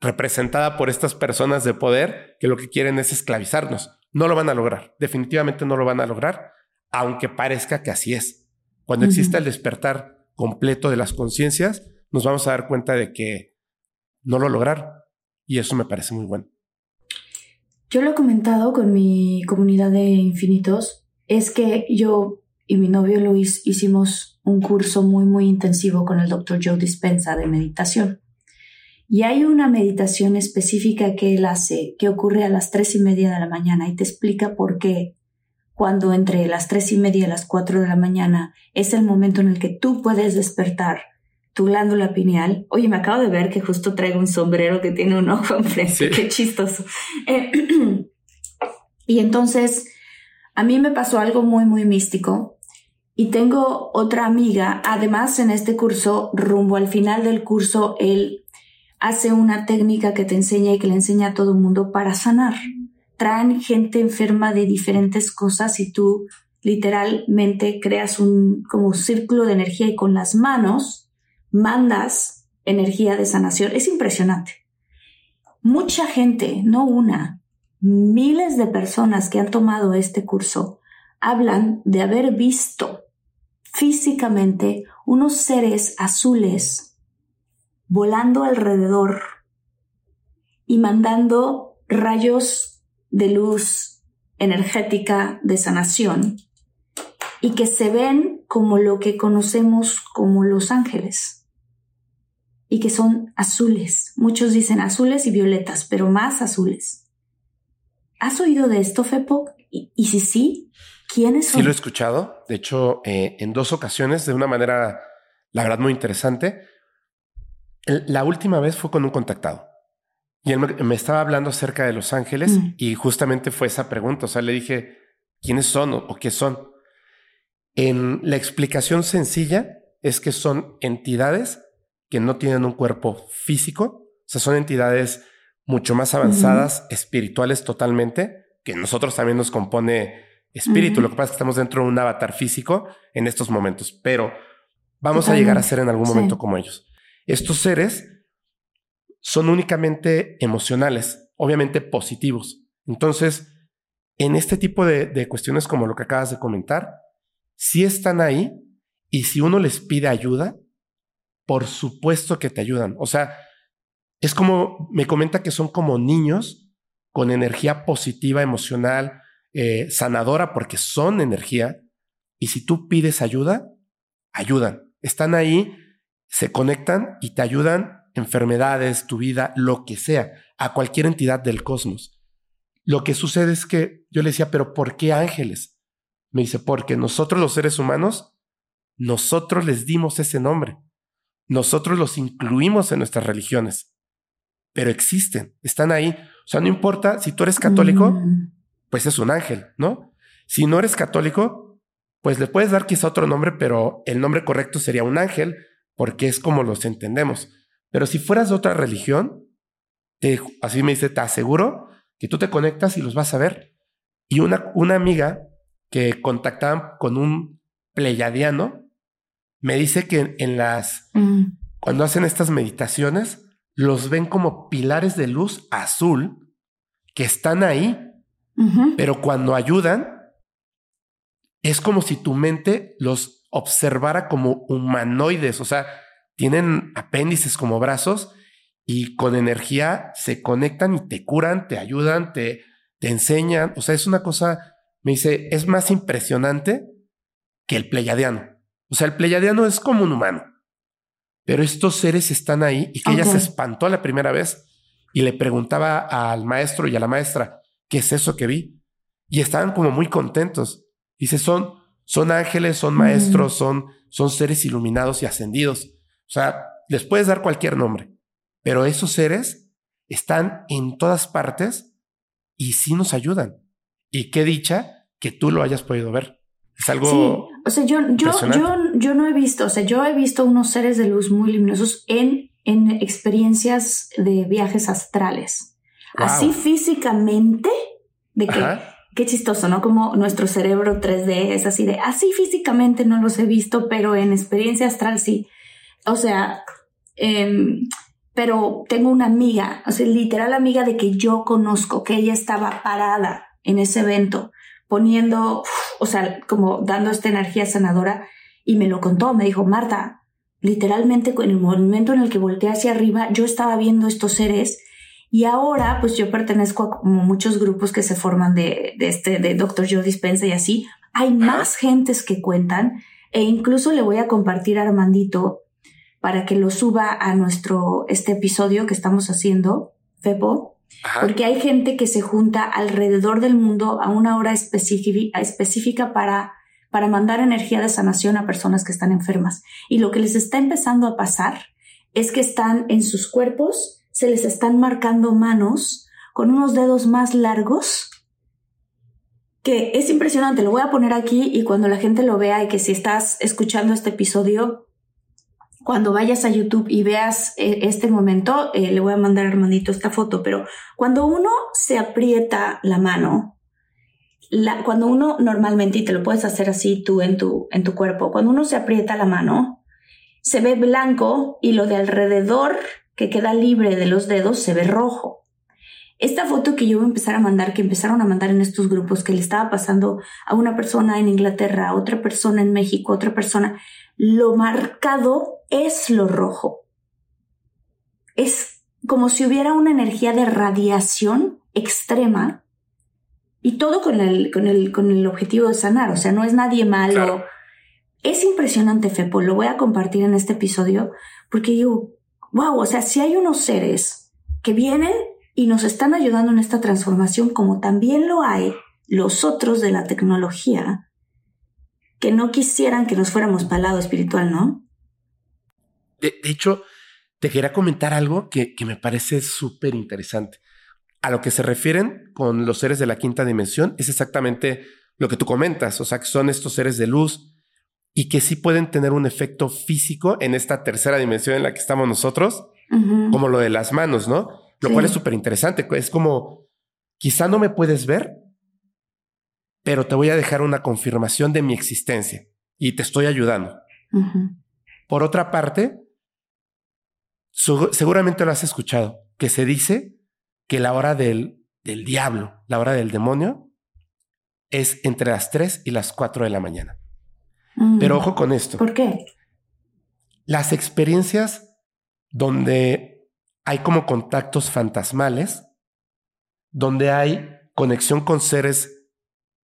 representada por estas personas de poder que lo que quieren es esclavizarnos. No lo van a lograr, definitivamente no lo van a lograr, aunque parezca que así es. Cuando exista el despertar completo de las conciencias, nos vamos a dar cuenta de que no lo lograron. Y eso me parece muy bueno. Yo lo he comentado con mi comunidad de infinitos, es que yo y mi novio Luis hicimos un curso muy, muy intensivo con el doctor Joe Dispensa de meditación. Y hay una meditación específica que él hace que ocurre a las tres y media de la mañana y te explica por qué cuando entre las tres y media y las cuatro de la mañana es el momento en el que tú puedes despertar tu glándula pineal. Oye, me acabo de ver que justo traigo un sombrero que tiene un ojo enfrente. Qué chistoso. Eh, y entonces, a mí me pasó algo muy, muy místico. Y tengo otra amiga, además en este curso, rumbo al final del curso, él hace una técnica que te enseña y que le enseña a todo el mundo para sanar. Traen gente enferma de diferentes cosas y tú literalmente creas un como círculo de energía y con las manos mandas energía de sanación. Es impresionante. Mucha gente, no una, miles de personas que han tomado este curso hablan de haber visto físicamente unos seres azules volando alrededor y mandando rayos de luz energética de sanación y que se ven como lo que conocemos como los ángeles y que son azules. Muchos dicen azules y violetas, pero más azules. ¿Has oído de esto, Fepo? Y, si sí, ¿quiénes son? Sí, lo he escuchado. De hecho, eh, en dos ocasiones, de una manera, la verdad, muy interesante. La última vez fue con un contactado. Y él me, estaba hablando acerca de Los Ángeles mm. y justamente fue esa pregunta. O sea, le dije, ¿quiénes son o, qué son? En la explicación sencilla es que son entidades que no tienen un cuerpo físico. O sea, son entidades mucho más avanzadas, espirituales totalmente, que nosotros también nos compone espíritu. Lo que pasa es que estamos dentro de un avatar físico en estos momentos, pero vamos a llegar a ser en algún momento como ellos. Estos seres son únicamente emocionales, obviamente positivos. Entonces, en este tipo de, cuestiones como lo que acabas de comentar, si están ahí y si uno les pide ayuda, por supuesto que te ayudan. O sea, es como, me comenta que son como niños con energía positiva, emocional, eh, sanadora, porque son energía. Y si tú pides ayuda, ayudan. Están ahí se conectan y te ayudan enfermedades, tu vida, lo que sea, a cualquier entidad del cosmos. Lo que sucede es que yo le decía, pero ¿por qué ángeles? Me dice, porque nosotros los seres humanos, nosotros les dimos ese nombre. Nosotros los incluimos en nuestras religiones. Pero existen, están ahí. O sea, no importa si tú eres católico, mm. Pues es un ángel, ¿no? Si no eres católico, pues le puedes dar quizá otro nombre, pero el nombre correcto sería un ángel porque es como los entendemos. Pero si fueras de otra religión, así me dice, te aseguro que tú te conectas y los vas a ver. Y una, una amiga que contactaban con un pleyadiano me dice que en las, mm. cuando hacen estas meditaciones, los ven como pilares de luz azul que están ahí, pero cuando ayudan, es como si tu mente los observara como humanoides, o sea, tienen apéndices como brazos y con energía se conectan y te curan, te ayudan, te, te enseñan. O sea, es una cosa, me dice, es más impresionante que el pleyadiano. O sea, el pleyadiano es como un humano, pero estos seres están ahí y que ella se espantó la primera vez y le preguntaba al maestro y a la maestra, ¿qué es eso que vi? Y estaban como muy contentos. Dice, son, son ángeles, son maestros, son, son seres iluminados y ascendidos. O sea, les puedes dar cualquier nombre, pero esos seres están en todas partes y sí nos ayudan. Y qué dicha que tú lo hayas podido ver. Es algo. Sí. O sea, yo, yo, yo, yo no he visto, o sea, yo he visto unos seres de luz muy luminosos en, en experiencias de viajes astrales. Así físicamente, de que, qué chistoso, ¿no? Como nuestro cerebro 3D es así de, así físicamente no los he visto, pero en experiencia astral sí. O sea, em, pero tengo una amiga, o sea, literal amiga de que yo conozco, que ella estaba parada en ese evento, poniendo, o sea, como dando esta energía sanadora, y me lo contó, me dijo, Marta, literalmente en el momento en el que volteé hacia arriba, yo estaba viendo estos seres, y ahora, pues yo pertenezco a como muchos grupos que se forman de, de este, de Dr. Joe Dispensa y así, hay más gentes que cuentan, e incluso le voy a compartir a Armandito para que lo suba a nuestro, este episodio que estamos haciendo, Fepo, porque hay gente que se junta alrededor del mundo a una hora específica para, para mandar energía de sanación a personas que están enfermas. Y lo que les está empezando a pasar es que están en sus cuerpos, se les están marcando manos con unos dedos más largos que es impresionante, lo voy a poner aquí y cuando la gente lo vea y que si estás escuchando este episodio, cuando vayas a YouTube y veas eh, este momento, eh, le voy a mandar a Armandito esta foto, pero cuando uno se aprieta la mano, cuando uno normalmente, y te lo puedes hacer así tú en tu, en tu cuerpo, cuando uno se aprieta la mano, se ve blanco y lo de alrededor que queda libre de los dedos se ve rojo. Esta foto que yo voy a empezar a mandar, que empezaron a mandar en estos grupos, que le estaba pasando a una persona en Inglaterra, a otra persona en México, a otra persona, lo marcado es lo rojo. Es como si hubiera una energía de radiación extrema y todo con el, con el, con el objetivo de sanar. O sea, no es nadie malo. Es impresionante, Fepo. Lo voy a compartir en este episodio porque digo, wow, o sea, si hay unos seres que vienen y nos están ayudando en esta transformación, como también lo hay los otros de la tecnología, que no quisieran que nos fuéramos para el lado espiritual, ¿no? De, hecho, te quería comentar algo que, que me parece súper interesante. A lo que se refieren con los seres de la quinta dimensión es exactamente lo que tú comentas, o sea, que son estos seres de luz y que sí pueden tener un efecto físico en esta tercera dimensión en la que estamos nosotros, como lo de las manos, ¿no? Lo cual es súper interesante. Es como, quizá no me puedes ver, pero te voy a dejar una confirmación de mi existencia y te estoy ayudando. Por otra parte, seguramente lo has escuchado, que se dice que la hora del, del diablo, la hora del demonio, es entre las 3 y las 4 de la mañana. Mm. Pero ojo con esto. ¿Por qué? Las experiencias donde hay como contactos fantasmales, donde hay conexión con seres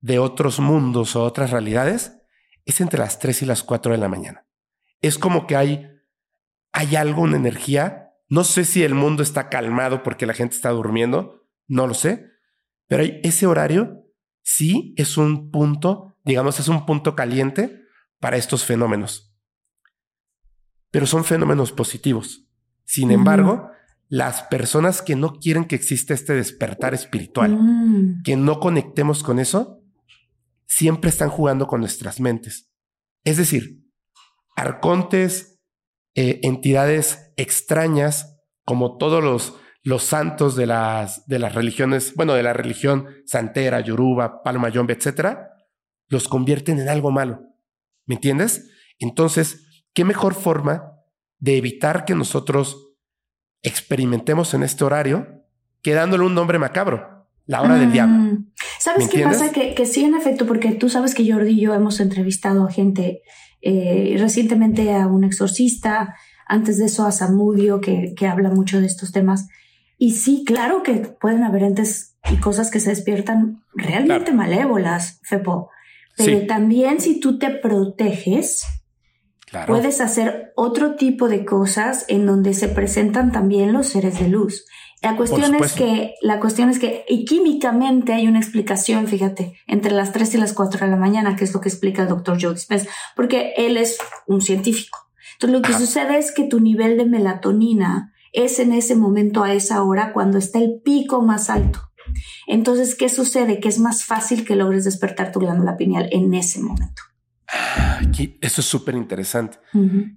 de otros mundos o otras realidades es entre las 3 y las 4 de la mañana. Es como que hay, hay algo, una energía. No sé si el mundo está calmado porque la gente está durmiendo, no lo sé, pero ese horario sí es un punto, digamos, es un punto caliente para estos fenómenos. Pero son fenómenos positivos. Sin embargo, las personas que no quieren que exista este despertar espiritual, mm. que no conectemos con eso, siempre están jugando con nuestras mentes. Es decir, arcontes, eh, entidades extrañas, como todos los, los santos de las, de las religiones, bueno, de la religión santera, yoruba, palma yombe, etcétera, los convierten en algo malo. ¿Me entiendes? Entonces, ¿qué mejor forma de evitar que nosotros experimentemos en este horario que dándole un nombre macabro? La hora del diablo. Mm. ¿Sabes qué pasa? Que, que, sí, en efecto, porque tú sabes que Jordi y yo hemos entrevistado a gente eh, recientemente a un exorcista, antes de eso a Samudio, que, que habla mucho de estos temas. Y sí, claro que pueden haber entes y cosas que se despiertan realmente malévolas, Fepo. Pero también si tú te proteges, puedes hacer otro tipo de cosas en donde se presentan también los seres de luz. La cuestión es que, la cuestión es que, y químicamente hay una explicación, fíjate, entre las 3 y las 4 de la mañana, que es lo que explica el doctor Joe Dispenza, porque él es un científico. Entonces lo que sucede es que tu nivel de melatonina es en ese momento a esa hora cuando está el pico más alto. Entonces, ¿qué sucede? Que es más fácil que logres despertar tu glándula pineal en ese momento. Aquí, eso es súper interesante,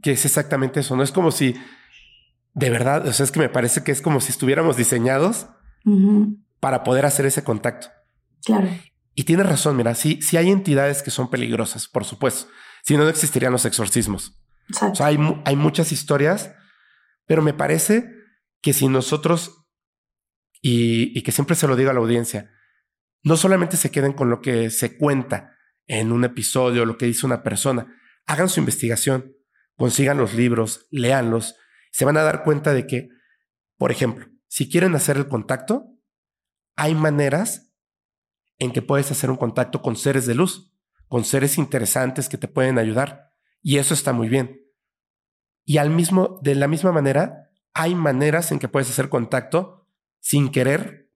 que es exactamente eso. No es como si de verdad, o sea, es que me parece que es como si estuviéramos diseñados para poder hacer ese contacto. Claro. Y tienes razón, mira, sí, sí hay entidades que son peligrosas, por supuesto. Si no, no existirían los exorcismos. O sea, hay, hay muchas historias, pero me parece que si nosotros, y, que siempre se lo digo a la audiencia, no solamente se queden con lo que se cuenta en un episodio, lo que dice una persona, hagan su investigación, consigan los libros, léanlos, se van a dar cuenta de que, por ejemplo, si quieren hacer el contacto, hay maneras en que puedes hacer un contacto con seres de luz, con seres interesantes que te pueden ayudar. Y eso está muy bien. Y al mismo, de la misma manera, hay maneras en que puedes hacer contacto sin querer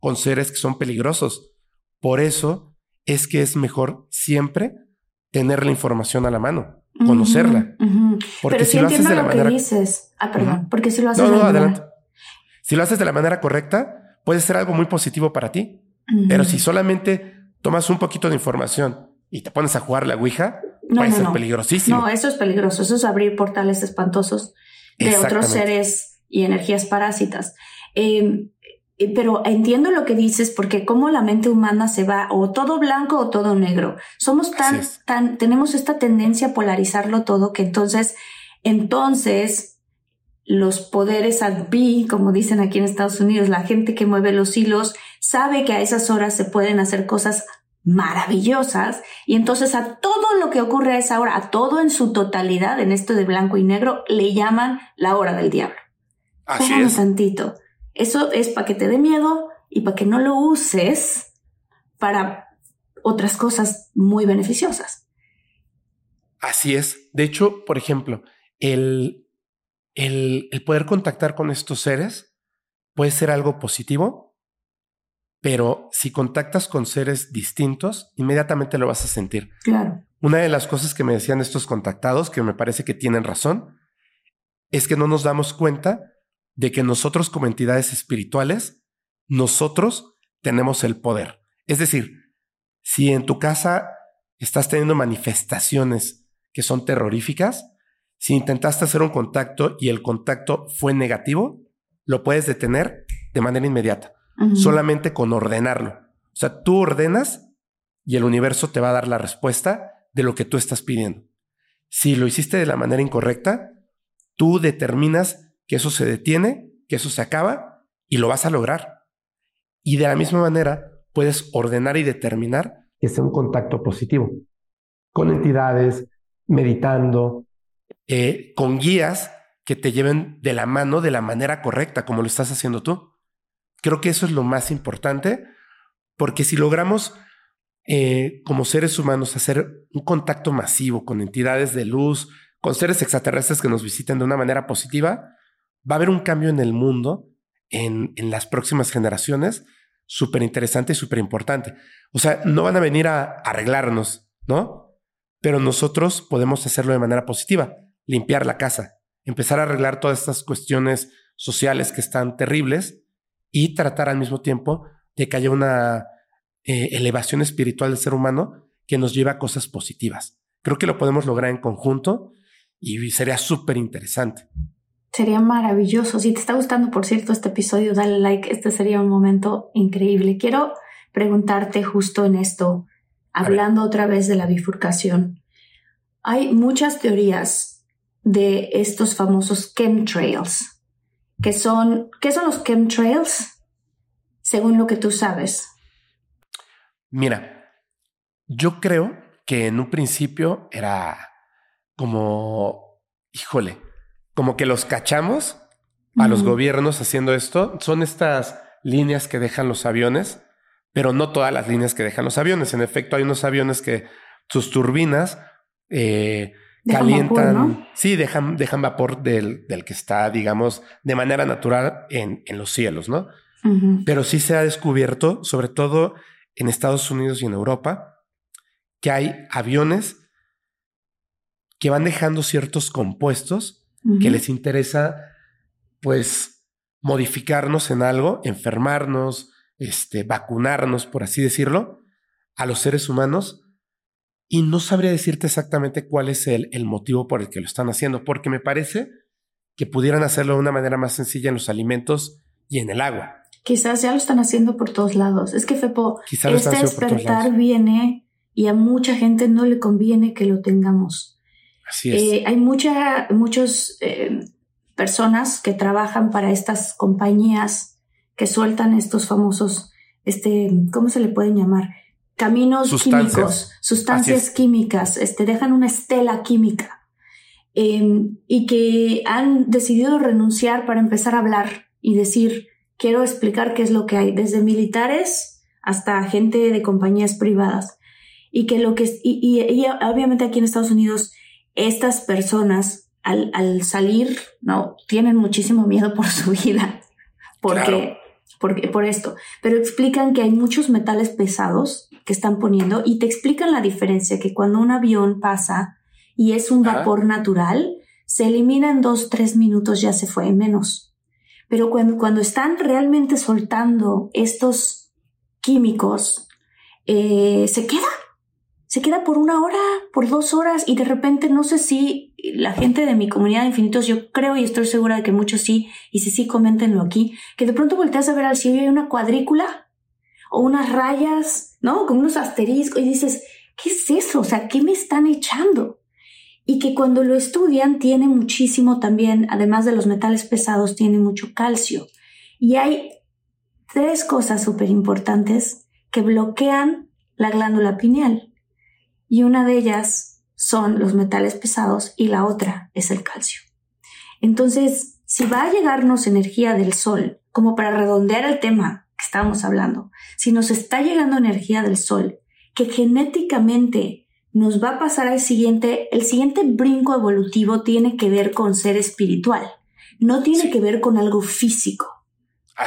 con seres que son peligrosos. Por eso es que es mejor siempre tener la información a la mano conocerla. Porque Pero si, lo haces de la manera. dices. Ah, perdón. Porque si lo haces de la manera. Si lo haces de la manera correcta, puede ser algo muy positivo para ti. Pero si solamente tomas un poquito de información y te pones a jugar la Ouija, puede ser peligrosísimo. No, eso es peligroso. Eso es abrir portales espantosos de otros seres y energías parásitas. Eh, pero entiendo lo que dices porque como la mente humana se va o todo blanco o todo negro. Somos tan, tan, tenemos esta tendencia a polarizarlo todo que entonces, entonces los poderes B, como dicen aquí en Estados Unidos, la gente que mueve los hilos sabe que a esas horas se pueden hacer cosas maravillosas y entonces a todo lo que ocurre a esa hora, a todo en su totalidad, en esto de blanco y negro, le llaman la hora del diablo. Así tantito. Eso es para que te dé miedo y para que no lo uses para otras cosas muy beneficiosas. Así es. De hecho, por ejemplo, el, el, el poder contactar con estos seres puede ser algo positivo, pero si contactas con seres distintos, inmediatamente lo vas a sentir. Claro. Una de las cosas que me decían estos contactados, que me parece que tienen razón, es que no nos damos cuenta de que nosotros como entidades espirituales, nosotros tenemos el poder. Es decir, si en tu casa estás teniendo manifestaciones que son terroríficas, si intentaste hacer un contacto y el contacto fue negativo, lo puedes detener de manera inmediata, solamente con ordenarlo. O sea, tú ordenas y el universo te va a dar la respuesta de lo que tú estás pidiendo. Si lo hiciste de la manera incorrecta, tú determinas que eso se detiene, que eso se acaba y lo vas a lograr. Y de la misma manera puedes ordenar y determinar que sea un contacto positivo con entidades, meditando, eh, con guías que te lleven de la mano de la manera correcta, como lo estás haciendo tú. Creo que eso es lo más importante, porque si logramos eh, como seres humanos hacer un contacto masivo con entidades de luz, con seres extraterrestres que nos visiten de una manera positiva, va a haber un cambio en el mundo en, en las próximas generaciones súper interesante y súper importante. O sea, no van a venir a arreglarnos, ¿no? Pero nosotros podemos hacerlo de manera positiva, limpiar la casa, empezar a arreglar todas estas cuestiones sociales que están terribles y tratar al mismo tiempo de que haya una eh, elevación espiritual del ser humano que nos lleve a cosas positivas. Creo que lo podemos lograr en conjunto y sería súper interesante. Sería maravilloso. Si te está gustando, por cierto, este episodio, dale like. Este sería un momento increíble. Quiero preguntarte justo en esto, hablando otra vez de la bifurcación. Hay muchas teorías de estos famosos chemtrails, que son, ¿qué son los chemtrails? Según lo que tú sabes. Mira, yo creo que en un principio era como, híjole, como que los cachamos a los gobiernos haciendo esto. Son estas líneas que dejan los aviones, pero no todas las líneas que dejan los aviones. En efecto, hay unos aviones que sus turbinas eh, calientan, sí, dejan, dejan vapor del, del, que está, digamos, de manera natural en, en los cielos, ¿no? Pero sí se ha descubierto, sobre todo en Estados Unidos y en Europa, que hay aviones que van dejando ciertos compuestos que les interesa, pues, modificarnos en algo, enfermarnos, este, vacunarnos, por así decirlo, a los seres humanos. Y no sabría decirte exactamente cuál es el, el motivo por el que lo están haciendo, porque me parece que pudieran hacerlo de una manera más sencilla en los alimentos y en el agua. Quizás ya lo están haciendo por todos lados. Es que Fepo, este despertar viene y a mucha gente no le conviene que lo tengamos. Así es. Eh, hay mucha, muchas eh, personas que trabajan para estas compañías que sueltan estos famosos, este, ¿cómo se le pueden llamar? Caminos químicos, sustancias químicas, este, dejan una estela química. Em, y que han decidido renunciar para empezar a hablar y decir, quiero explicar qué es lo que hay, desde militares hasta gente de compañías privadas. Y que lo que, y, y obviamente aquí en Estados Unidos estas personas al, al, salir, no, tienen muchísimo miedo por su vida, porque, porque, por esto, pero explican que hay muchos metales pesados que están poniendo y te explican la diferencia, que cuando un avión pasa y es un vapor natural, se elimina en dos, tres minutos, ya se fue, menos. Pero cuando, cuando están realmente soltando estos químicos, eh, se queda se queda por una hora, por dos horas y de repente no sé si la gente de mi comunidad de infinitos, yo creo y estoy segura de que muchos sí, y si sí, coméntenlo aquí, que de pronto volteas a ver al cielo y hay una cuadrícula o unas rayas, ¿no? Con unos asteriscos y dices, ¿qué es eso? O sea, ¿qué me están echando? Y que cuando lo estudian tiene muchísimo también, además de los metales pesados, tiene mucho calcio. Y hay tres cosas súper importantes que bloquean la glándula pineal y una de ellas son los metales pesados y la otra es el calcio. Entonces, si va a llegarnos energía del sol, como para redondear el tema que estábamos hablando, si nos está llegando energía del sol, que genéticamente nos va a pasar al siguiente, el siguiente brinco evolutivo tiene que ver con ser espiritual, no tiene que ver con algo físico.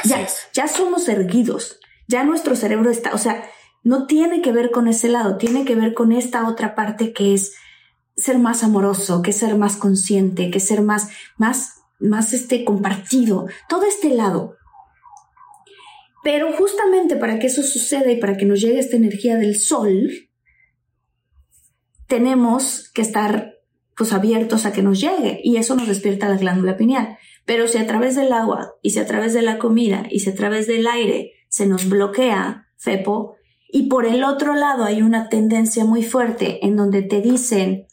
ya, ya somos erguidos, ya nuestro cerebro está, o sea, no tiene que ver con ese lado, tiene que ver con esta otra parte que es ser más amoroso, que ser más consciente, que ser más, más, más este compartido, todo este lado. Pero justamente para que eso suceda y para que nos llegue esta energía del sol, tenemos que estar pues abiertos a que nos llegue y eso nos despierta la glándula pineal. Pero si a través del agua y si a través de la comida y si a través del aire se nos bloquea, FEPO, y por el otro lado hay una tendencia muy fuerte en donde te dicen,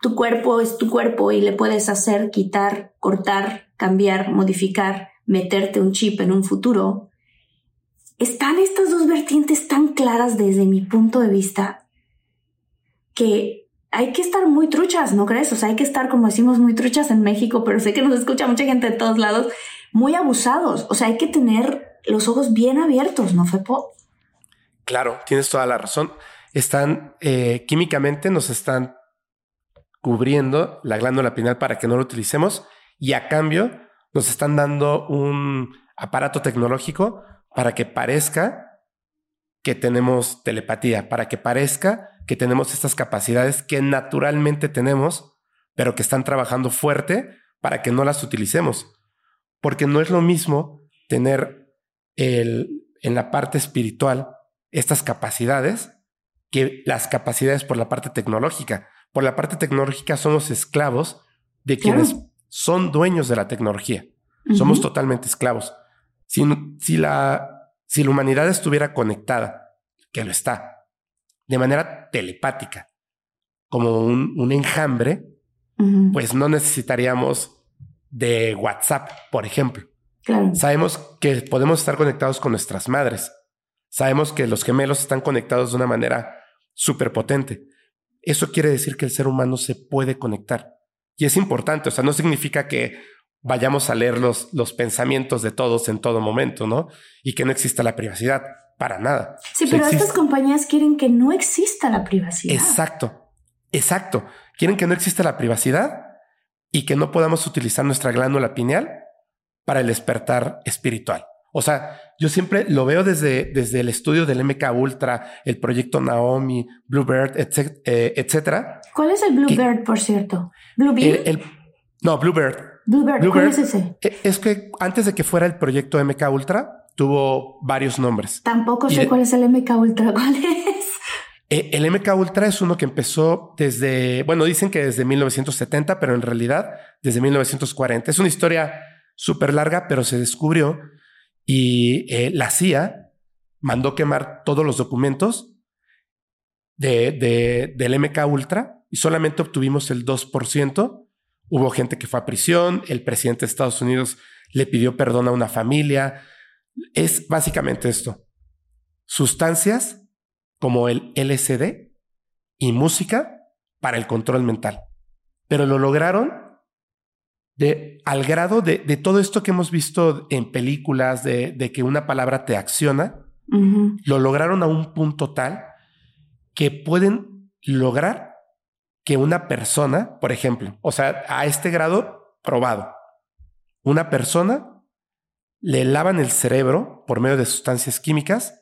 tu cuerpo es tu cuerpo y le puedes hacer, quitar, cortar, cambiar, modificar, meterte un chip en un futuro. Están estas dos vertientes tan claras desde mi punto de vista que hay que estar muy truchas, ¿no crees? O sea, hay que estar, como decimos, muy truchas en México, pero sé que nos escucha mucha gente de todos lados, muy abusados. O sea, hay que tener los ojos bien abiertos, ¿no, Fepo? Claro, tienes toda la razón. Están eh, químicamente nos están cubriendo la glándula pineal para que no lo utilicemos y a cambio nos están dando un aparato tecnológico para que parezca que tenemos telepatía, para que parezca que tenemos estas capacidades que naturalmente tenemos, pero que están trabajando fuerte para que no las utilicemos. Porque no es lo mismo tener el, en la parte espiritual estas capacidades que las capacidades por la parte tecnológica. Por la parte tecnológica somos esclavos de quienes son dueños de la tecnología. Somos totalmente esclavos. Si, si, la, si la humanidad estuviera conectada, que lo está, de manera telepática, como un, un enjambre, pues no necesitaríamos de WhatsApp, por ejemplo. Sabemos que podemos estar conectados con nuestras madres. Sabemos que los gemelos están conectados de una manera súper potente. Eso quiere decir que el ser humano se puede conectar. Y es importante, o sea, no significa que vayamos a leer los, los pensamientos de todos en todo momento, ¿no? Y que no exista la privacidad, para nada. Sí, pero estas compañías quieren que no exista la privacidad. Exacto, exacto. Quieren que no exista la privacidad y que no podamos utilizar nuestra glándula pineal para el despertar espiritual. O sea, yo siempre lo veo desde, desde el estudio del MK Ultra, el proyecto Naomi, Bluebird, eh, etcétera. ¿Cuál es el Bluebird, por cierto? Bluebird. no, Bluebird. Bluebird. ¿Cuál es ese? Eh, es que antes de que fuera el proyecto MK Ultra, tuvo varios nombres. Tampoco sé cuál es el MK Ultra. ¿Cuál es? Eh, el MK Ultra es uno que empezó desde, bueno, dicen que desde 1970, pero en realidad desde 1940. Es una historia súper larga, pero se descubrió y eh, la CIA mandó quemar todos los documentos de, del MK Ultra y solamente obtuvimos el 2%. Hubo gente que fue a prisión, el presidente de Estados Unidos le pidió perdón a una familia. Es básicamente esto. Sustancias como el LSD y música para el control mental. Pero lo lograron de, al grado de, todo esto que hemos visto en películas, de, que una palabra te acciona, lo lograron a un punto tal que pueden lograr que una persona, por ejemplo, o sea, a este grado probado, una persona le lavan el cerebro por medio de sustancias químicas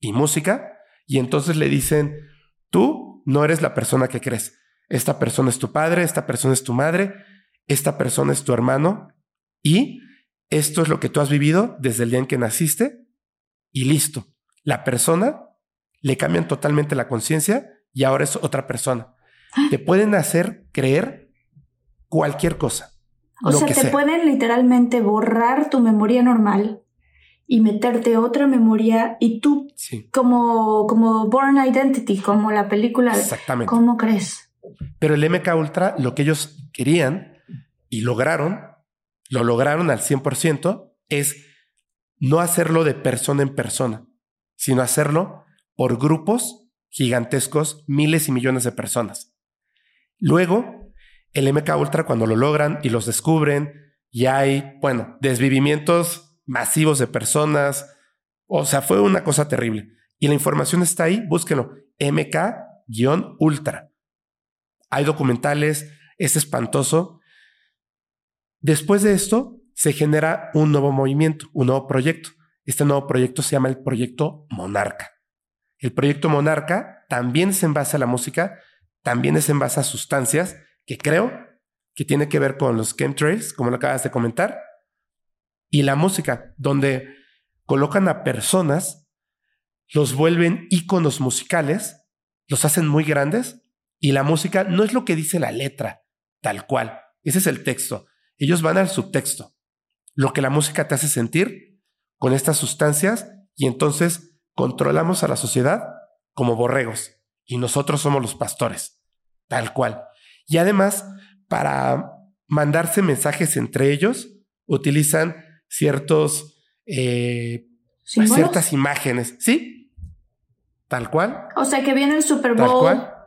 y música, y entonces le dicen, tú no eres la persona que crees. Esta persona es tu padre, esta persona es tu madre, esta persona es tu hermano y esto es lo que tú has vivido desde el día en que naciste y listo. La persona le cambian totalmente la conciencia y ahora es otra persona. Te pueden hacer creer cualquier cosa. O sea, te pueden literalmente borrar tu memoria normal y meterte otra memoria y tú como, como Born Identity, como la película. Exactamente. ¿Cómo crees? Pero el MK Ultra, lo que ellos querían y lograron, lo lograron al 100%, es no hacerlo de persona en persona, sino hacerlo por grupos gigantescos, miles y millones de personas. Luego, el MK Ultra, cuando lo logran y los descubren, y hay, bueno, desvivimientos masivos de personas. O sea, fue una cosa terrible. Y la información está ahí, búsquenlo, MK-Ultra. Hay documentales, es espantoso. Después de esto, se genera un nuevo movimiento, un nuevo proyecto. Este nuevo proyecto se llama el proyecto Monarca. El proyecto Monarca también es en base a la música, también es en base a sustancias que creo que tiene que ver con los chemtrails, como lo acabas de comentar, y la música, donde colocan a personas, los vuelven íconos musicales, los hacen muy grandes, y la música no es lo que dice la letra, tal cual. Ese es el texto. Ellos van al subtexto, lo que la música te hace sentir con estas sustancias y entonces controlamos a la sociedad como borregos y nosotros somos los pastores, tal cual. Y además, para mandarse mensajes entre ellos, utilizan ciertos, eh, ciertas imágenes, ¿sí? Tal cual. O sea que viene el Super Bowl. Tal cual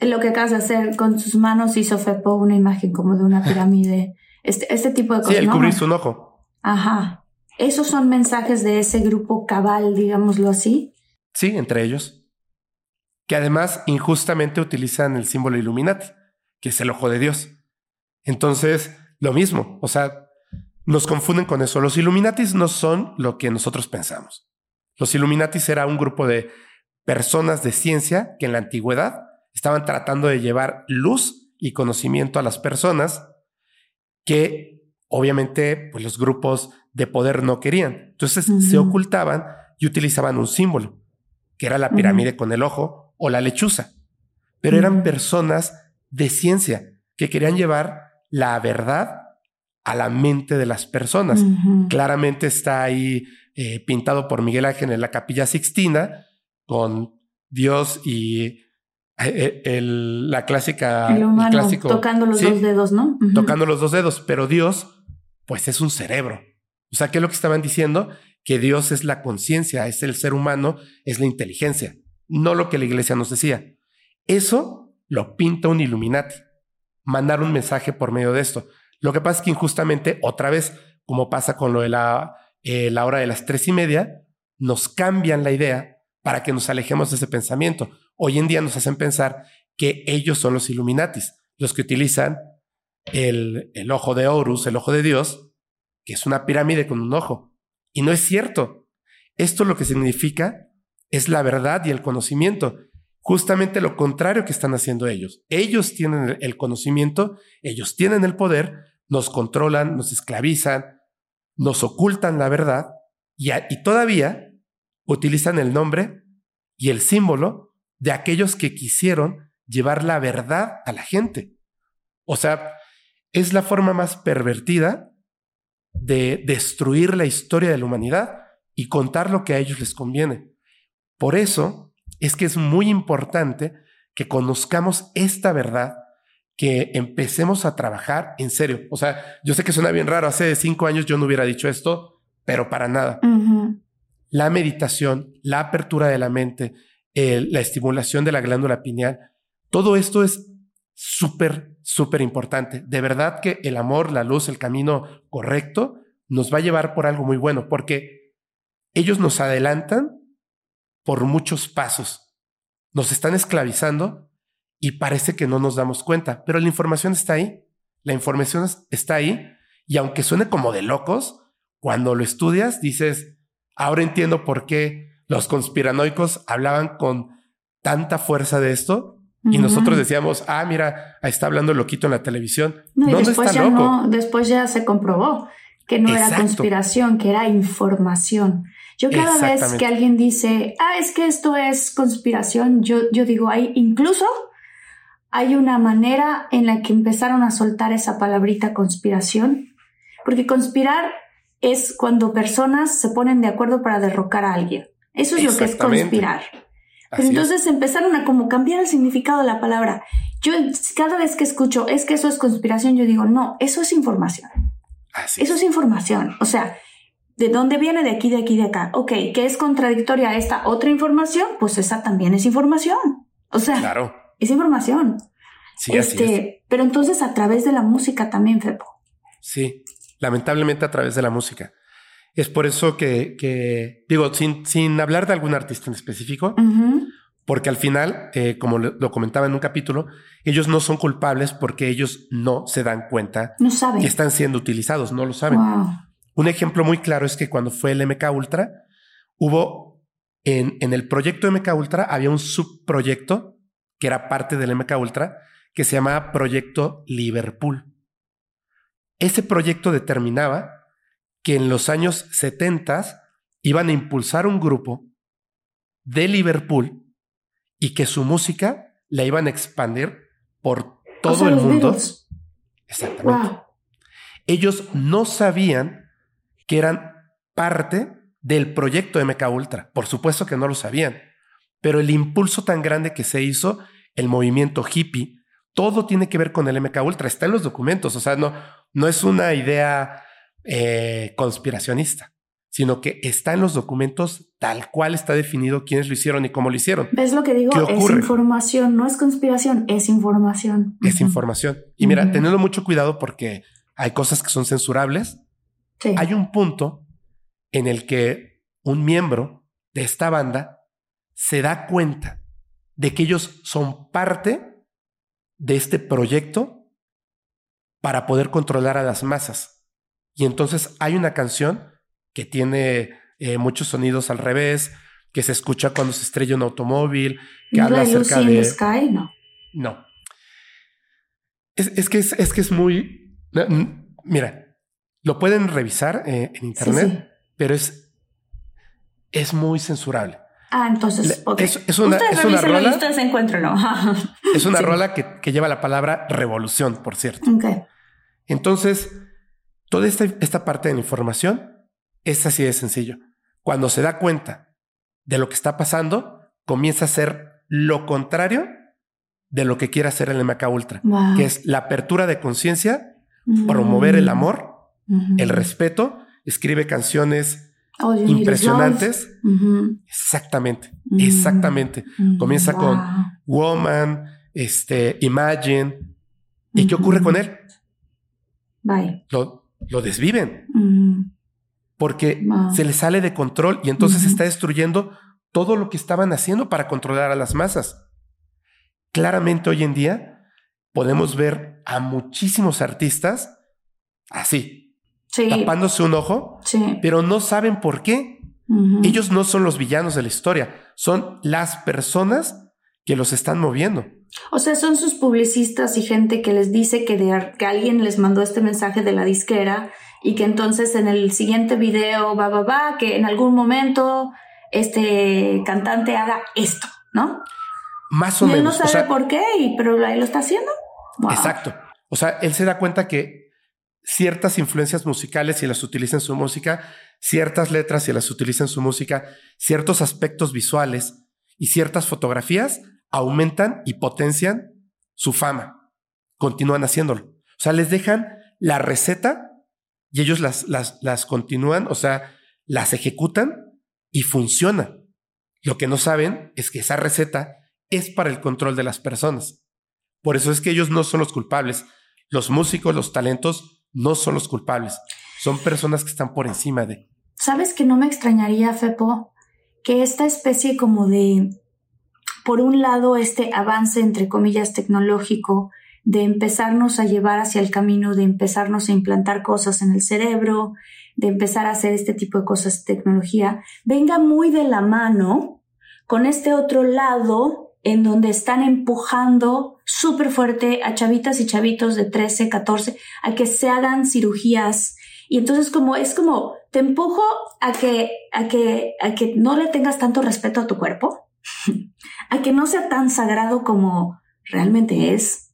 lo que acabas de hacer con sus manos hizo Fepo una imagen como de una pirámide. Este, este tipo de cosas. Sí, el cubrirse un ojo. Ajá. ¿Esos son mensajes de ese grupo cabal, digámoslo así? Sí, entre ellos. Que además injustamente utilizan el símbolo Illuminati, que es el ojo de Dios. Entonces, lo mismo. O sea, nos confunden con eso. Los Illuminatis no son lo que nosotros pensamos. Los Illuminatis era un grupo de personas de ciencia que en la antigüedad estaban tratando de llevar luz y conocimiento a las personas que obviamente pues, los grupos de poder no querían. Entonces se ocultaban y utilizaban un símbolo, que era la pirámide con el ojo o la lechuza. Pero eran personas de ciencia, que querían llevar la verdad a la mente de las personas. Claramente está ahí eh, pintado por Miguel Ángel en la capilla Sixtina con Dios y eh, eh, la clásica, el tocando los dos dedos, ¿no? Tocando los dos dedos, pero Dios, pues es un cerebro. O sea, ¿qué es lo que estaban diciendo? Que Dios es la conciencia, es el ser humano, es la inteligencia, no lo que la iglesia nos decía. Eso lo pinta un Illuminati, mandar un mensaje por medio de esto. Lo que pasa es que injustamente, otra vez, como pasa con lo de la, eh, la hora de las tres y media, nos cambian la idea para que nos alejemos de ese pensamiento hoy en día nos hacen pensar que ellos son los Illuminatis, los que utilizan el, el ojo de Horus, el ojo de Dios, que es una pirámide con un ojo. Y no es cierto. Esto lo que significa es la verdad y el conocimiento. Justamente lo contrario que están haciendo ellos. Ellos tienen el conocimiento, ellos tienen el poder, nos controlan, nos esclavizan, nos ocultan la verdad y, y todavía utilizan el nombre y el símbolo de aquellos que quisieron llevar la verdad a la gente. O sea, es la forma más pervertida de destruir la historia de la humanidad y contar lo que a ellos les conviene. Por eso es que es muy importante que conozcamos esta verdad, que empecemos a trabajar en serio. O sea, yo sé que suena bien raro, hace cinco años yo no hubiera dicho esto, pero para nada. La meditación, la apertura de la mente, la estimulación de la glándula pineal. Todo esto es súper, súper importante. De verdad que el amor, la luz, el camino correcto nos va a llevar por algo muy bueno, porque ellos nos adelantan por muchos pasos. Nos están esclavizando y parece que no nos damos cuenta, pero la información está ahí. La información está ahí y aunque suene como de locos, cuando lo estudias dices, ahora entiendo por qué los conspiranoicos hablaban con tanta fuerza de esto y nosotros decíamos, ah, mira, ahí está hablando loquito en la televisión. No, después ya No, después ya se comprobó que no era conspiración, que era información. Yo cada vez que alguien dice, ah, es que esto es conspiración, yo, yo digo, hay incluso hay una manera en la que empezaron a soltar esa palabrita conspiración, porque conspirar es cuando personas se ponen de acuerdo para derrocar a alguien. Eso es lo que es conspirar. Pero entonces empezaron a como cambiar el significado de la palabra. Yo cada vez que escucho es que eso es conspiración, yo digo, no, eso es información. eso es información. O sea, ¿de dónde viene? De aquí, de aquí, de acá. Ok, ¿qué es contradictoria a esta otra información? Pues esa también es información. O sea, claro. es información. Sí, este, Pero entonces a través de la música también, Fepo. Sí, lamentablemente a través de la música. Es por eso que, digo, sin, sin hablar de algún artista en específico, porque al final, eh, como lo, comentaba en un capítulo, ellos no son culpables porque ellos no se dan cuenta no saben. que están siendo utilizados, no lo saben. Un ejemplo muy claro es que cuando fue el MK Ultra, hubo en, en el proyecto MK Ultra había un subproyecto que era parte del MK Ultra que se llamaba Proyecto Liverpool. Ese proyecto determinaba que en los años 70 iban a impulsar un grupo de Liverpool y que su música la iban a expandir por todo el mundo. Exactamente. Ellos no sabían que eran parte del proyecto MK Ultra. Por supuesto que no lo sabían, pero el impulso tan grande que se hizo, el movimiento hippie, todo tiene que ver con el MK Ultra. Está en los documentos. O sea, no, no es una idea eh, conspiracionista, sino que está en los documentos tal cual está definido quiénes lo hicieron y cómo lo hicieron. ¿Ves lo que digo? Es información, no es conspiración, es información. Es información. Y mira, teniendo mucho cuidado porque hay cosas que son censurables. Hay un punto en el que un miembro de esta banda se da cuenta de que ellos son parte de este proyecto para poder controlar a las masas. Y entonces hay una canción que tiene eh, muchos sonidos al revés, que se escucha cuando se estrella un automóvil, que habla acerca de... Sky? No. No. Es, que, es, que es muy... Mira, lo pueden revisar eh, en internet, pero es, es muy censurable. Ah, entonces, es, una, ustedes es una rola. ustedes encuéntrenlo. es una rola que, que, lleva la palabra revolución, por cierto. Okay. Entonces, toda esta, esta parte de la información es así de sencillo. Cuando se da cuenta de lo que está pasando, comienza a hacer lo contrario de lo que quiere hacer el MK Ultra, wow. que es la apertura de conciencia, mm. promover el amor, mm -hmm. el respeto, escribe canciones oh, impresionantes. Mm -hmm. Exactamente, exactamente. Comienza wow. con Woman, este, Imagine. ¿Y qué ocurre con él? Bye. Lo, lo desviven. Mm. Porque se le sale de control y entonces Ujú. está destruyendo todo lo que estaban haciendo para controlar a las masas. Claramente hoy en día podemos ver a muchísimos artistas así, Sí. tapándose un ojo, Sí. pero no saben por qué. Ellos no son los villanos de la historia, son las personas que los están moviendo. O sea, son sus publicistas y gente que les dice que, de, que alguien les mandó este mensaje de la disquera y que entonces en el siguiente video va, va, va, que en algún momento este cantante haga esto, ¿no? Más o y él no menos. sabe o sea, por qué, y, pero ahí lo está haciendo. Wow. Exacto. O sea, él se da cuenta que ciertas influencias musicales, si las utiliza en su música, ciertas letras, si las utiliza en su música, ciertos aspectos visuales y ciertas fotografías aumentan y potencian su fama. Continúan haciéndolo. O sea, les dejan la receta y ellos las, las, las continúan, o sea, las ejecutan y funciona. Lo que no saben es que esa receta es para el control de las personas. Por eso es que ellos no son los culpables. Los músicos, los talentos, no son los culpables. Son personas que están por encima de. ¿Sabes que no me extrañaría, Fepo? Que esta especie como de, por un lado, este avance, entre comillas, tecnológico, de empezarnos a llevar hacia el camino, de empezarnos a implantar cosas en el cerebro, de empezar a hacer este tipo de cosas de tecnología, venga muy de la mano con este otro lado en donde están empujando súper fuerte a chavitas y chavitos de 13, 14 a que se hagan cirugías. Y entonces como es como te empujo a que a que a que no le tengas tanto respeto a tu cuerpo, a que no sea tan sagrado como realmente es,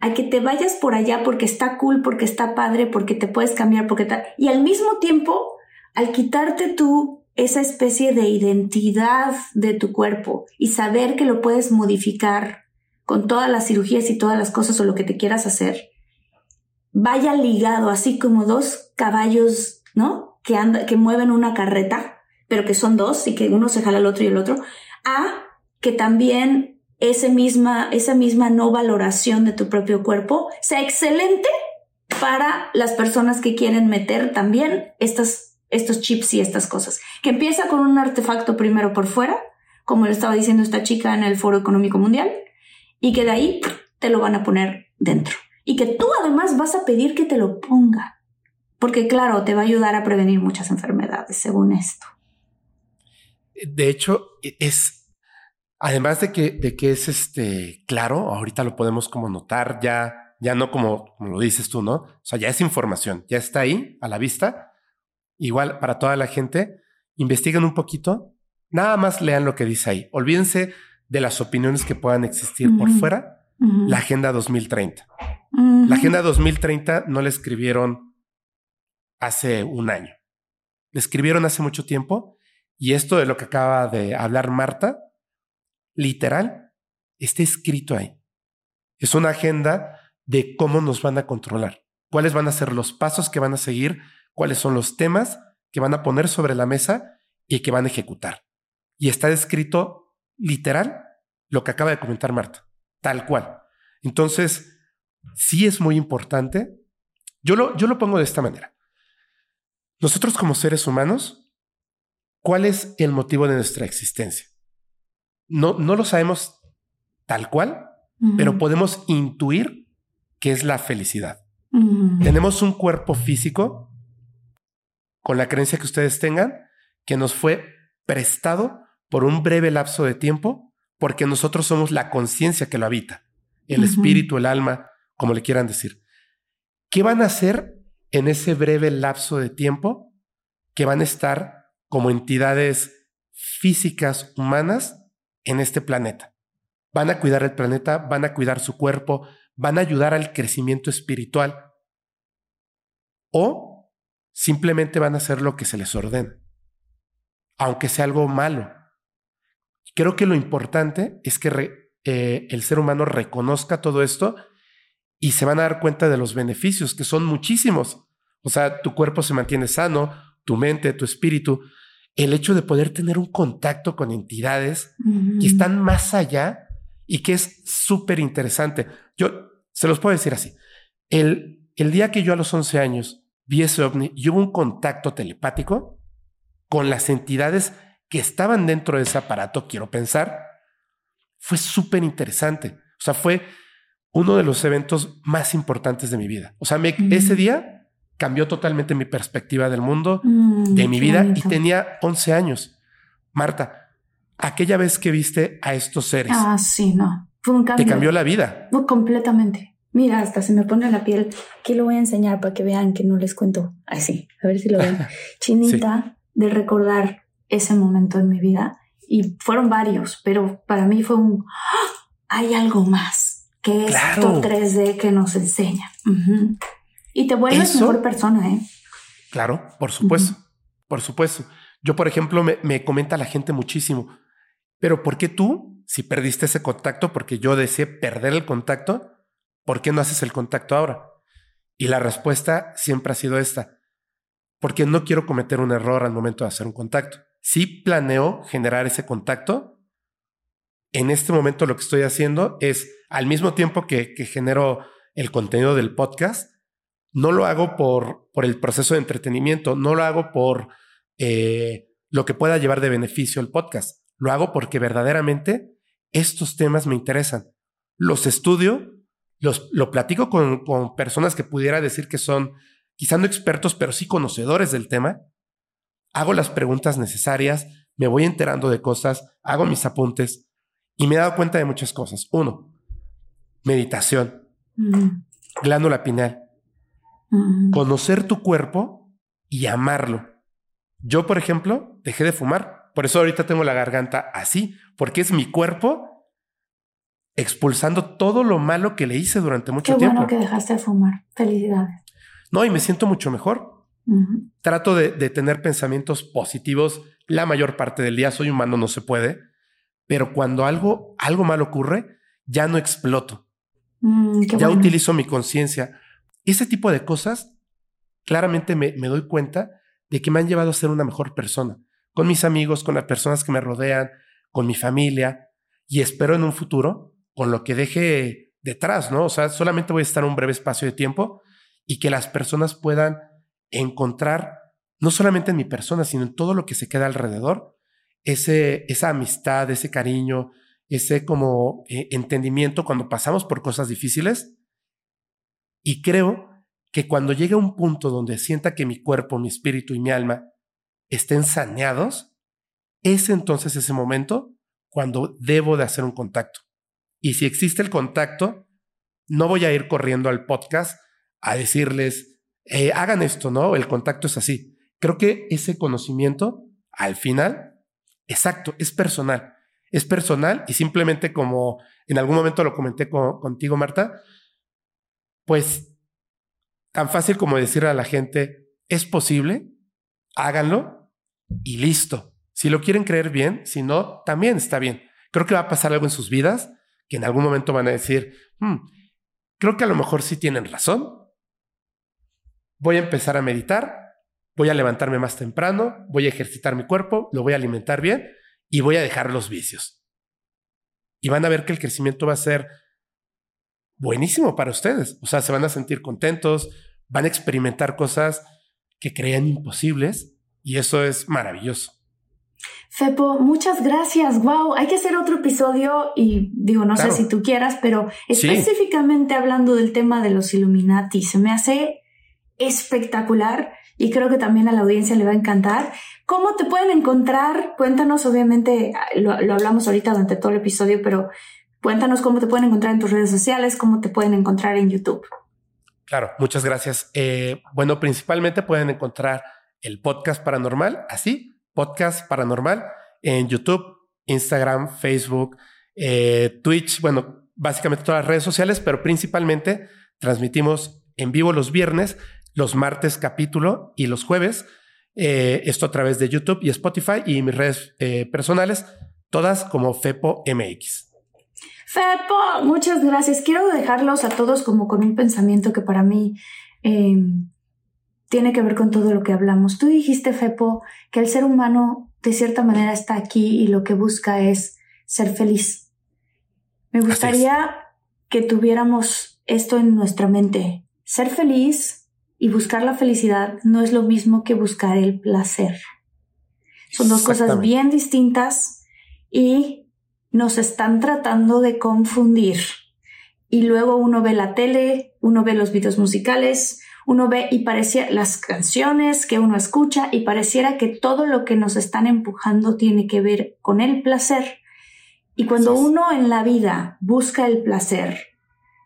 a que te vayas por allá porque está cool, porque está padre, porque te puedes cambiar, porque tal. Y al mismo tiempo, al quitarte tú esa especie de identidad de tu cuerpo y saber que lo puedes modificar con todas las cirugías y todas las cosas o lo que te quieras hacer, vaya ligado así como dos caballos, ¿no? Que, anda, que mueven una carreta, pero que son dos y que uno se jala al otro y el otro, a que también ese misma, esa misma no valoración de tu propio cuerpo sea excelente para las personas que quieren meter también estas, estos chips y estas cosas. Que empieza con un artefacto primero por fuera, como le estaba diciendo esta chica en el Foro Económico Mundial, y que de ahí te lo van a poner dentro. Y que tú además vas a pedir que te lo ponga. Porque claro, te va a ayudar a prevenir muchas enfermedades, según esto. De hecho, es, además de que, de que es este claro, ahorita lo podemos como notar ya, ya no como, como lo dices tú, ¿no? O sea, ya es información, ya está ahí a la vista. Igual para toda la gente, investiguen un poquito, nada más lean lo que dice ahí. Olvídense de las opiniones que puedan existir uh -huh. por fuera. Uh -huh. La Agenda 2030. Uh -huh. La Agenda 2030 no la escribieron hace un año. La escribieron hace mucho tiempo y esto de lo que acaba de hablar Marta, literal, está escrito ahí. Es una agenda de cómo nos van a controlar, cuáles van a ser los pasos que van a seguir, cuáles son los temas que van a poner sobre la mesa y que van a ejecutar. Y está escrito literal lo que acaba de comentar Marta, tal cual. Entonces, sí es muy importante. Yo lo, yo lo pongo de esta manera. Nosotros como seres humanos, ¿cuál es el motivo de nuestra existencia? No, no lo sabemos tal cual, uh -huh. pero podemos intuir que es la felicidad. Uh -huh. Tenemos un cuerpo físico, con la creencia que ustedes tengan, que nos fue prestado por un breve lapso de tiempo, porque nosotros somos la conciencia que lo habita, el uh -huh. espíritu, el alma, como le quieran decir. ¿Qué van a hacer en ese breve lapso de tiempo? Que van a estar como entidades físicas humanas en este planeta. Van a cuidar el planeta, van a cuidar su cuerpo, van a ayudar al crecimiento espiritual o simplemente van a hacer lo que se les ordena, aunque sea algo malo. Creo que lo importante es que eh, el ser humano reconozca todo esto y se van a dar cuenta de los beneficios, que son muchísimos. O sea, tu cuerpo se mantiene sano, tu mente, tu espíritu. El hecho de poder tener un contacto con entidades que están más allá y que es súper interesante. Yo se los puedo decir así. El, el día que yo a los 11 años vi ese ovni y hubo un contacto telepático con las entidades que estaban dentro de ese aparato, quiero pensar, fue súper interesante. O sea, fue uno de los eventos más importantes de mi vida. O sea, ese día cambió totalmente mi perspectiva del mundo, mm, de mi vida, y tenía 11 años. Marta, aquella vez que viste a estos seres. Ah, sí, no. Fue un cambio. Te cambió la vida. completamente. Mira, hasta se me pone la piel. Aquí lo voy a enseñar para que vean que no les cuento. Ay, sí, a ver si lo ven. Chinita de recordar ese momento en mi vida. Y fueron varios, pero para mí fue un... ¡Ah! Hay algo más que esto 3D que nos enseña. Y te vuelves mejor persona, ¿eh? Claro, por supuesto. Por supuesto. Yo, por ejemplo, me, me comenta la gente muchísimo. Pero ¿por qué tú, si perdiste ese contacto, porque yo deseé perder el contacto, ¿por qué no haces el contacto ahora? Y la respuesta siempre ha sido esta, porque no quiero cometer un error al momento de hacer un contacto. Si planeo generar ese contacto, en este momento lo que estoy haciendo es, al mismo tiempo que, genero el contenido del podcast, no lo hago por, por el proceso de entretenimiento, no lo hago por eh, lo que pueda llevar de beneficio el podcast, lo hago porque verdaderamente estos temas me interesan. Los estudio los, lo platico con, con personas que pudiera decir que son quizá no expertos, pero sí conocedores del tema. Hago las preguntas necesarias, me voy enterando de cosas, hago mis apuntes y me he dado cuenta de muchas cosas. Uno, meditación, glándula pineal, conocer tu cuerpo y amarlo. Yo, por ejemplo, dejé de fumar. Por eso ahorita tengo la garganta así, porque es mi cuerpo expulsando todo lo malo que le hice durante mucho Qué tiempo. bueno que dejaste de fumar. Felicidades. No, y me siento mucho mejor. Trato de, tener pensamientos positivos la mayor parte del día. Soy humano, no se puede. Pero cuando algo, algo malo ocurre, ya no exploto. Mm, ya utilizo mi conciencia. Ese tipo de cosas, claramente me, me doy cuenta de que me han llevado a ser una mejor persona. Con mis amigos, con las personas que me rodean, con mi familia. Y espero en un futuro con lo que deje detrás, ¿no? O sea, solamente voy a estar un breve espacio de tiempo y que las personas puedan encontrar, no solamente en mi persona, sino en todo lo que se queda alrededor, ese, esa amistad, ese cariño, ese como eh, entendimiento cuando pasamos por cosas difíciles. Y creo que cuando llegue un punto donde sienta que mi cuerpo, mi espíritu y mi alma estén saneados, es entonces ese momento cuando debo de hacer un contacto. Y si existe el contacto, no voy a ir corriendo al podcast a decirles, eh, hagan esto, ¿no? El contacto es así. Creo que ese conocimiento, al final, exacto, es personal. Es personal y simplemente como en algún momento lo comenté contigo, Marta, pues tan fácil como decirle a la gente, es posible, háganlo y listo. Si lo quieren creer bien, si no, también está bien. Creo que va a pasar algo en sus vidas que en algún momento van a decir, hmm, creo que a lo mejor sí tienen razón. Voy a empezar a meditar, voy a levantarme más temprano, voy a ejercitar mi cuerpo, lo voy a alimentar bien y voy a dejar los vicios. Y van a ver que el crecimiento va a ser buenísimo para ustedes. O sea, se van a sentir contentos, van a experimentar cosas que creían imposibles y eso es maravilloso. Fepo, muchas gracias. Wow, hay que hacer otro episodio y digo, no sé si tú quieras, pero específicamente hablando del tema de los Illuminati, se me hace espectacular y creo que también a la audiencia le va a encantar. ¿Cómo te pueden encontrar? Cuéntanos, obviamente, lo, hablamos ahorita durante todo el episodio, pero cuéntanos cómo te pueden encontrar en tus redes sociales, cómo te pueden encontrar en YouTube. Claro, muchas gracias. Eh, bueno, principalmente pueden encontrar el podcast paranormal, así, podcast paranormal en YouTube, Instagram, Facebook, eh, Twitch, bueno, básicamente todas las redes sociales, pero principalmente transmitimos en vivo los viernes, los martes capítulo y los jueves. Eh, esto a través de YouTube y Spotify y mis redes personales, todas como Fepo MX. Fepo, muchas gracias. Quiero dejarlos a todos como con un pensamiento que para mí em, tiene que ver con todo lo que hablamos. Tú dijiste, Fepo, que el ser humano de cierta manera está aquí y lo que busca es ser feliz. Me gustaría que tuviéramos esto en nuestra mente. Ser feliz y buscar la felicidad no es lo mismo que buscar el placer. Son dos cosas bien distintas y nos están tratando de confundir. Y luego uno ve la tele, uno ve los videos musicales, uno ve y parecía las canciones que uno escucha y pareciera que todo lo que nos están empujando tiene que ver con el placer. Y cuando uno en la vida busca el placer,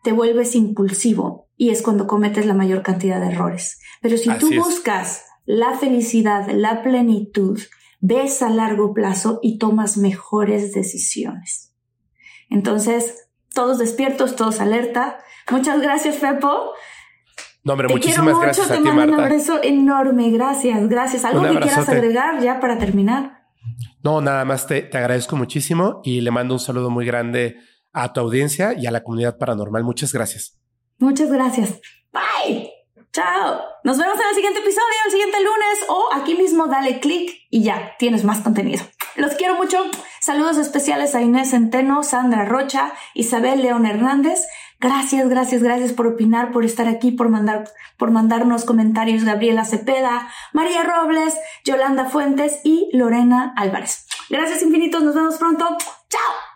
te vuelves impulsivo y es cuando cometes la mayor cantidad de errores. Pero si tú buscas la felicidad, la plenitud, ves a largo plazo y tomas mejores decisiones. Entonces, todos despiertos, todos alerta. Muchas gracias, Fepo. No, hombre, muchísimas gracias a ti, Marta. Un abrazo enorme, gracias, gracias. ¿Algo que quieras agregar ya para terminar? No, nada más te, te agradezco muchísimo y le mando un saludo muy grande a tu audiencia y a la comunidad paranormal. Muchas gracias. Muchas gracias. Bye. Chao. Nos vemos en el siguiente episodio, el siguiente lunes o aquí mismo dale clic y ya tienes más contenido. Los quiero mucho. Saludos especiales a Inés Centeno, Sandra Rocha, Isabel León Hernández. Gracias, gracias, gracias por opinar, por estar aquí, por mandar, por mandarnos comentarios Gabriela Cepeda, María Robles, Yolanda Fuentes y Lorena Álvarez. Gracias infinitos, nos vemos pronto. Chao.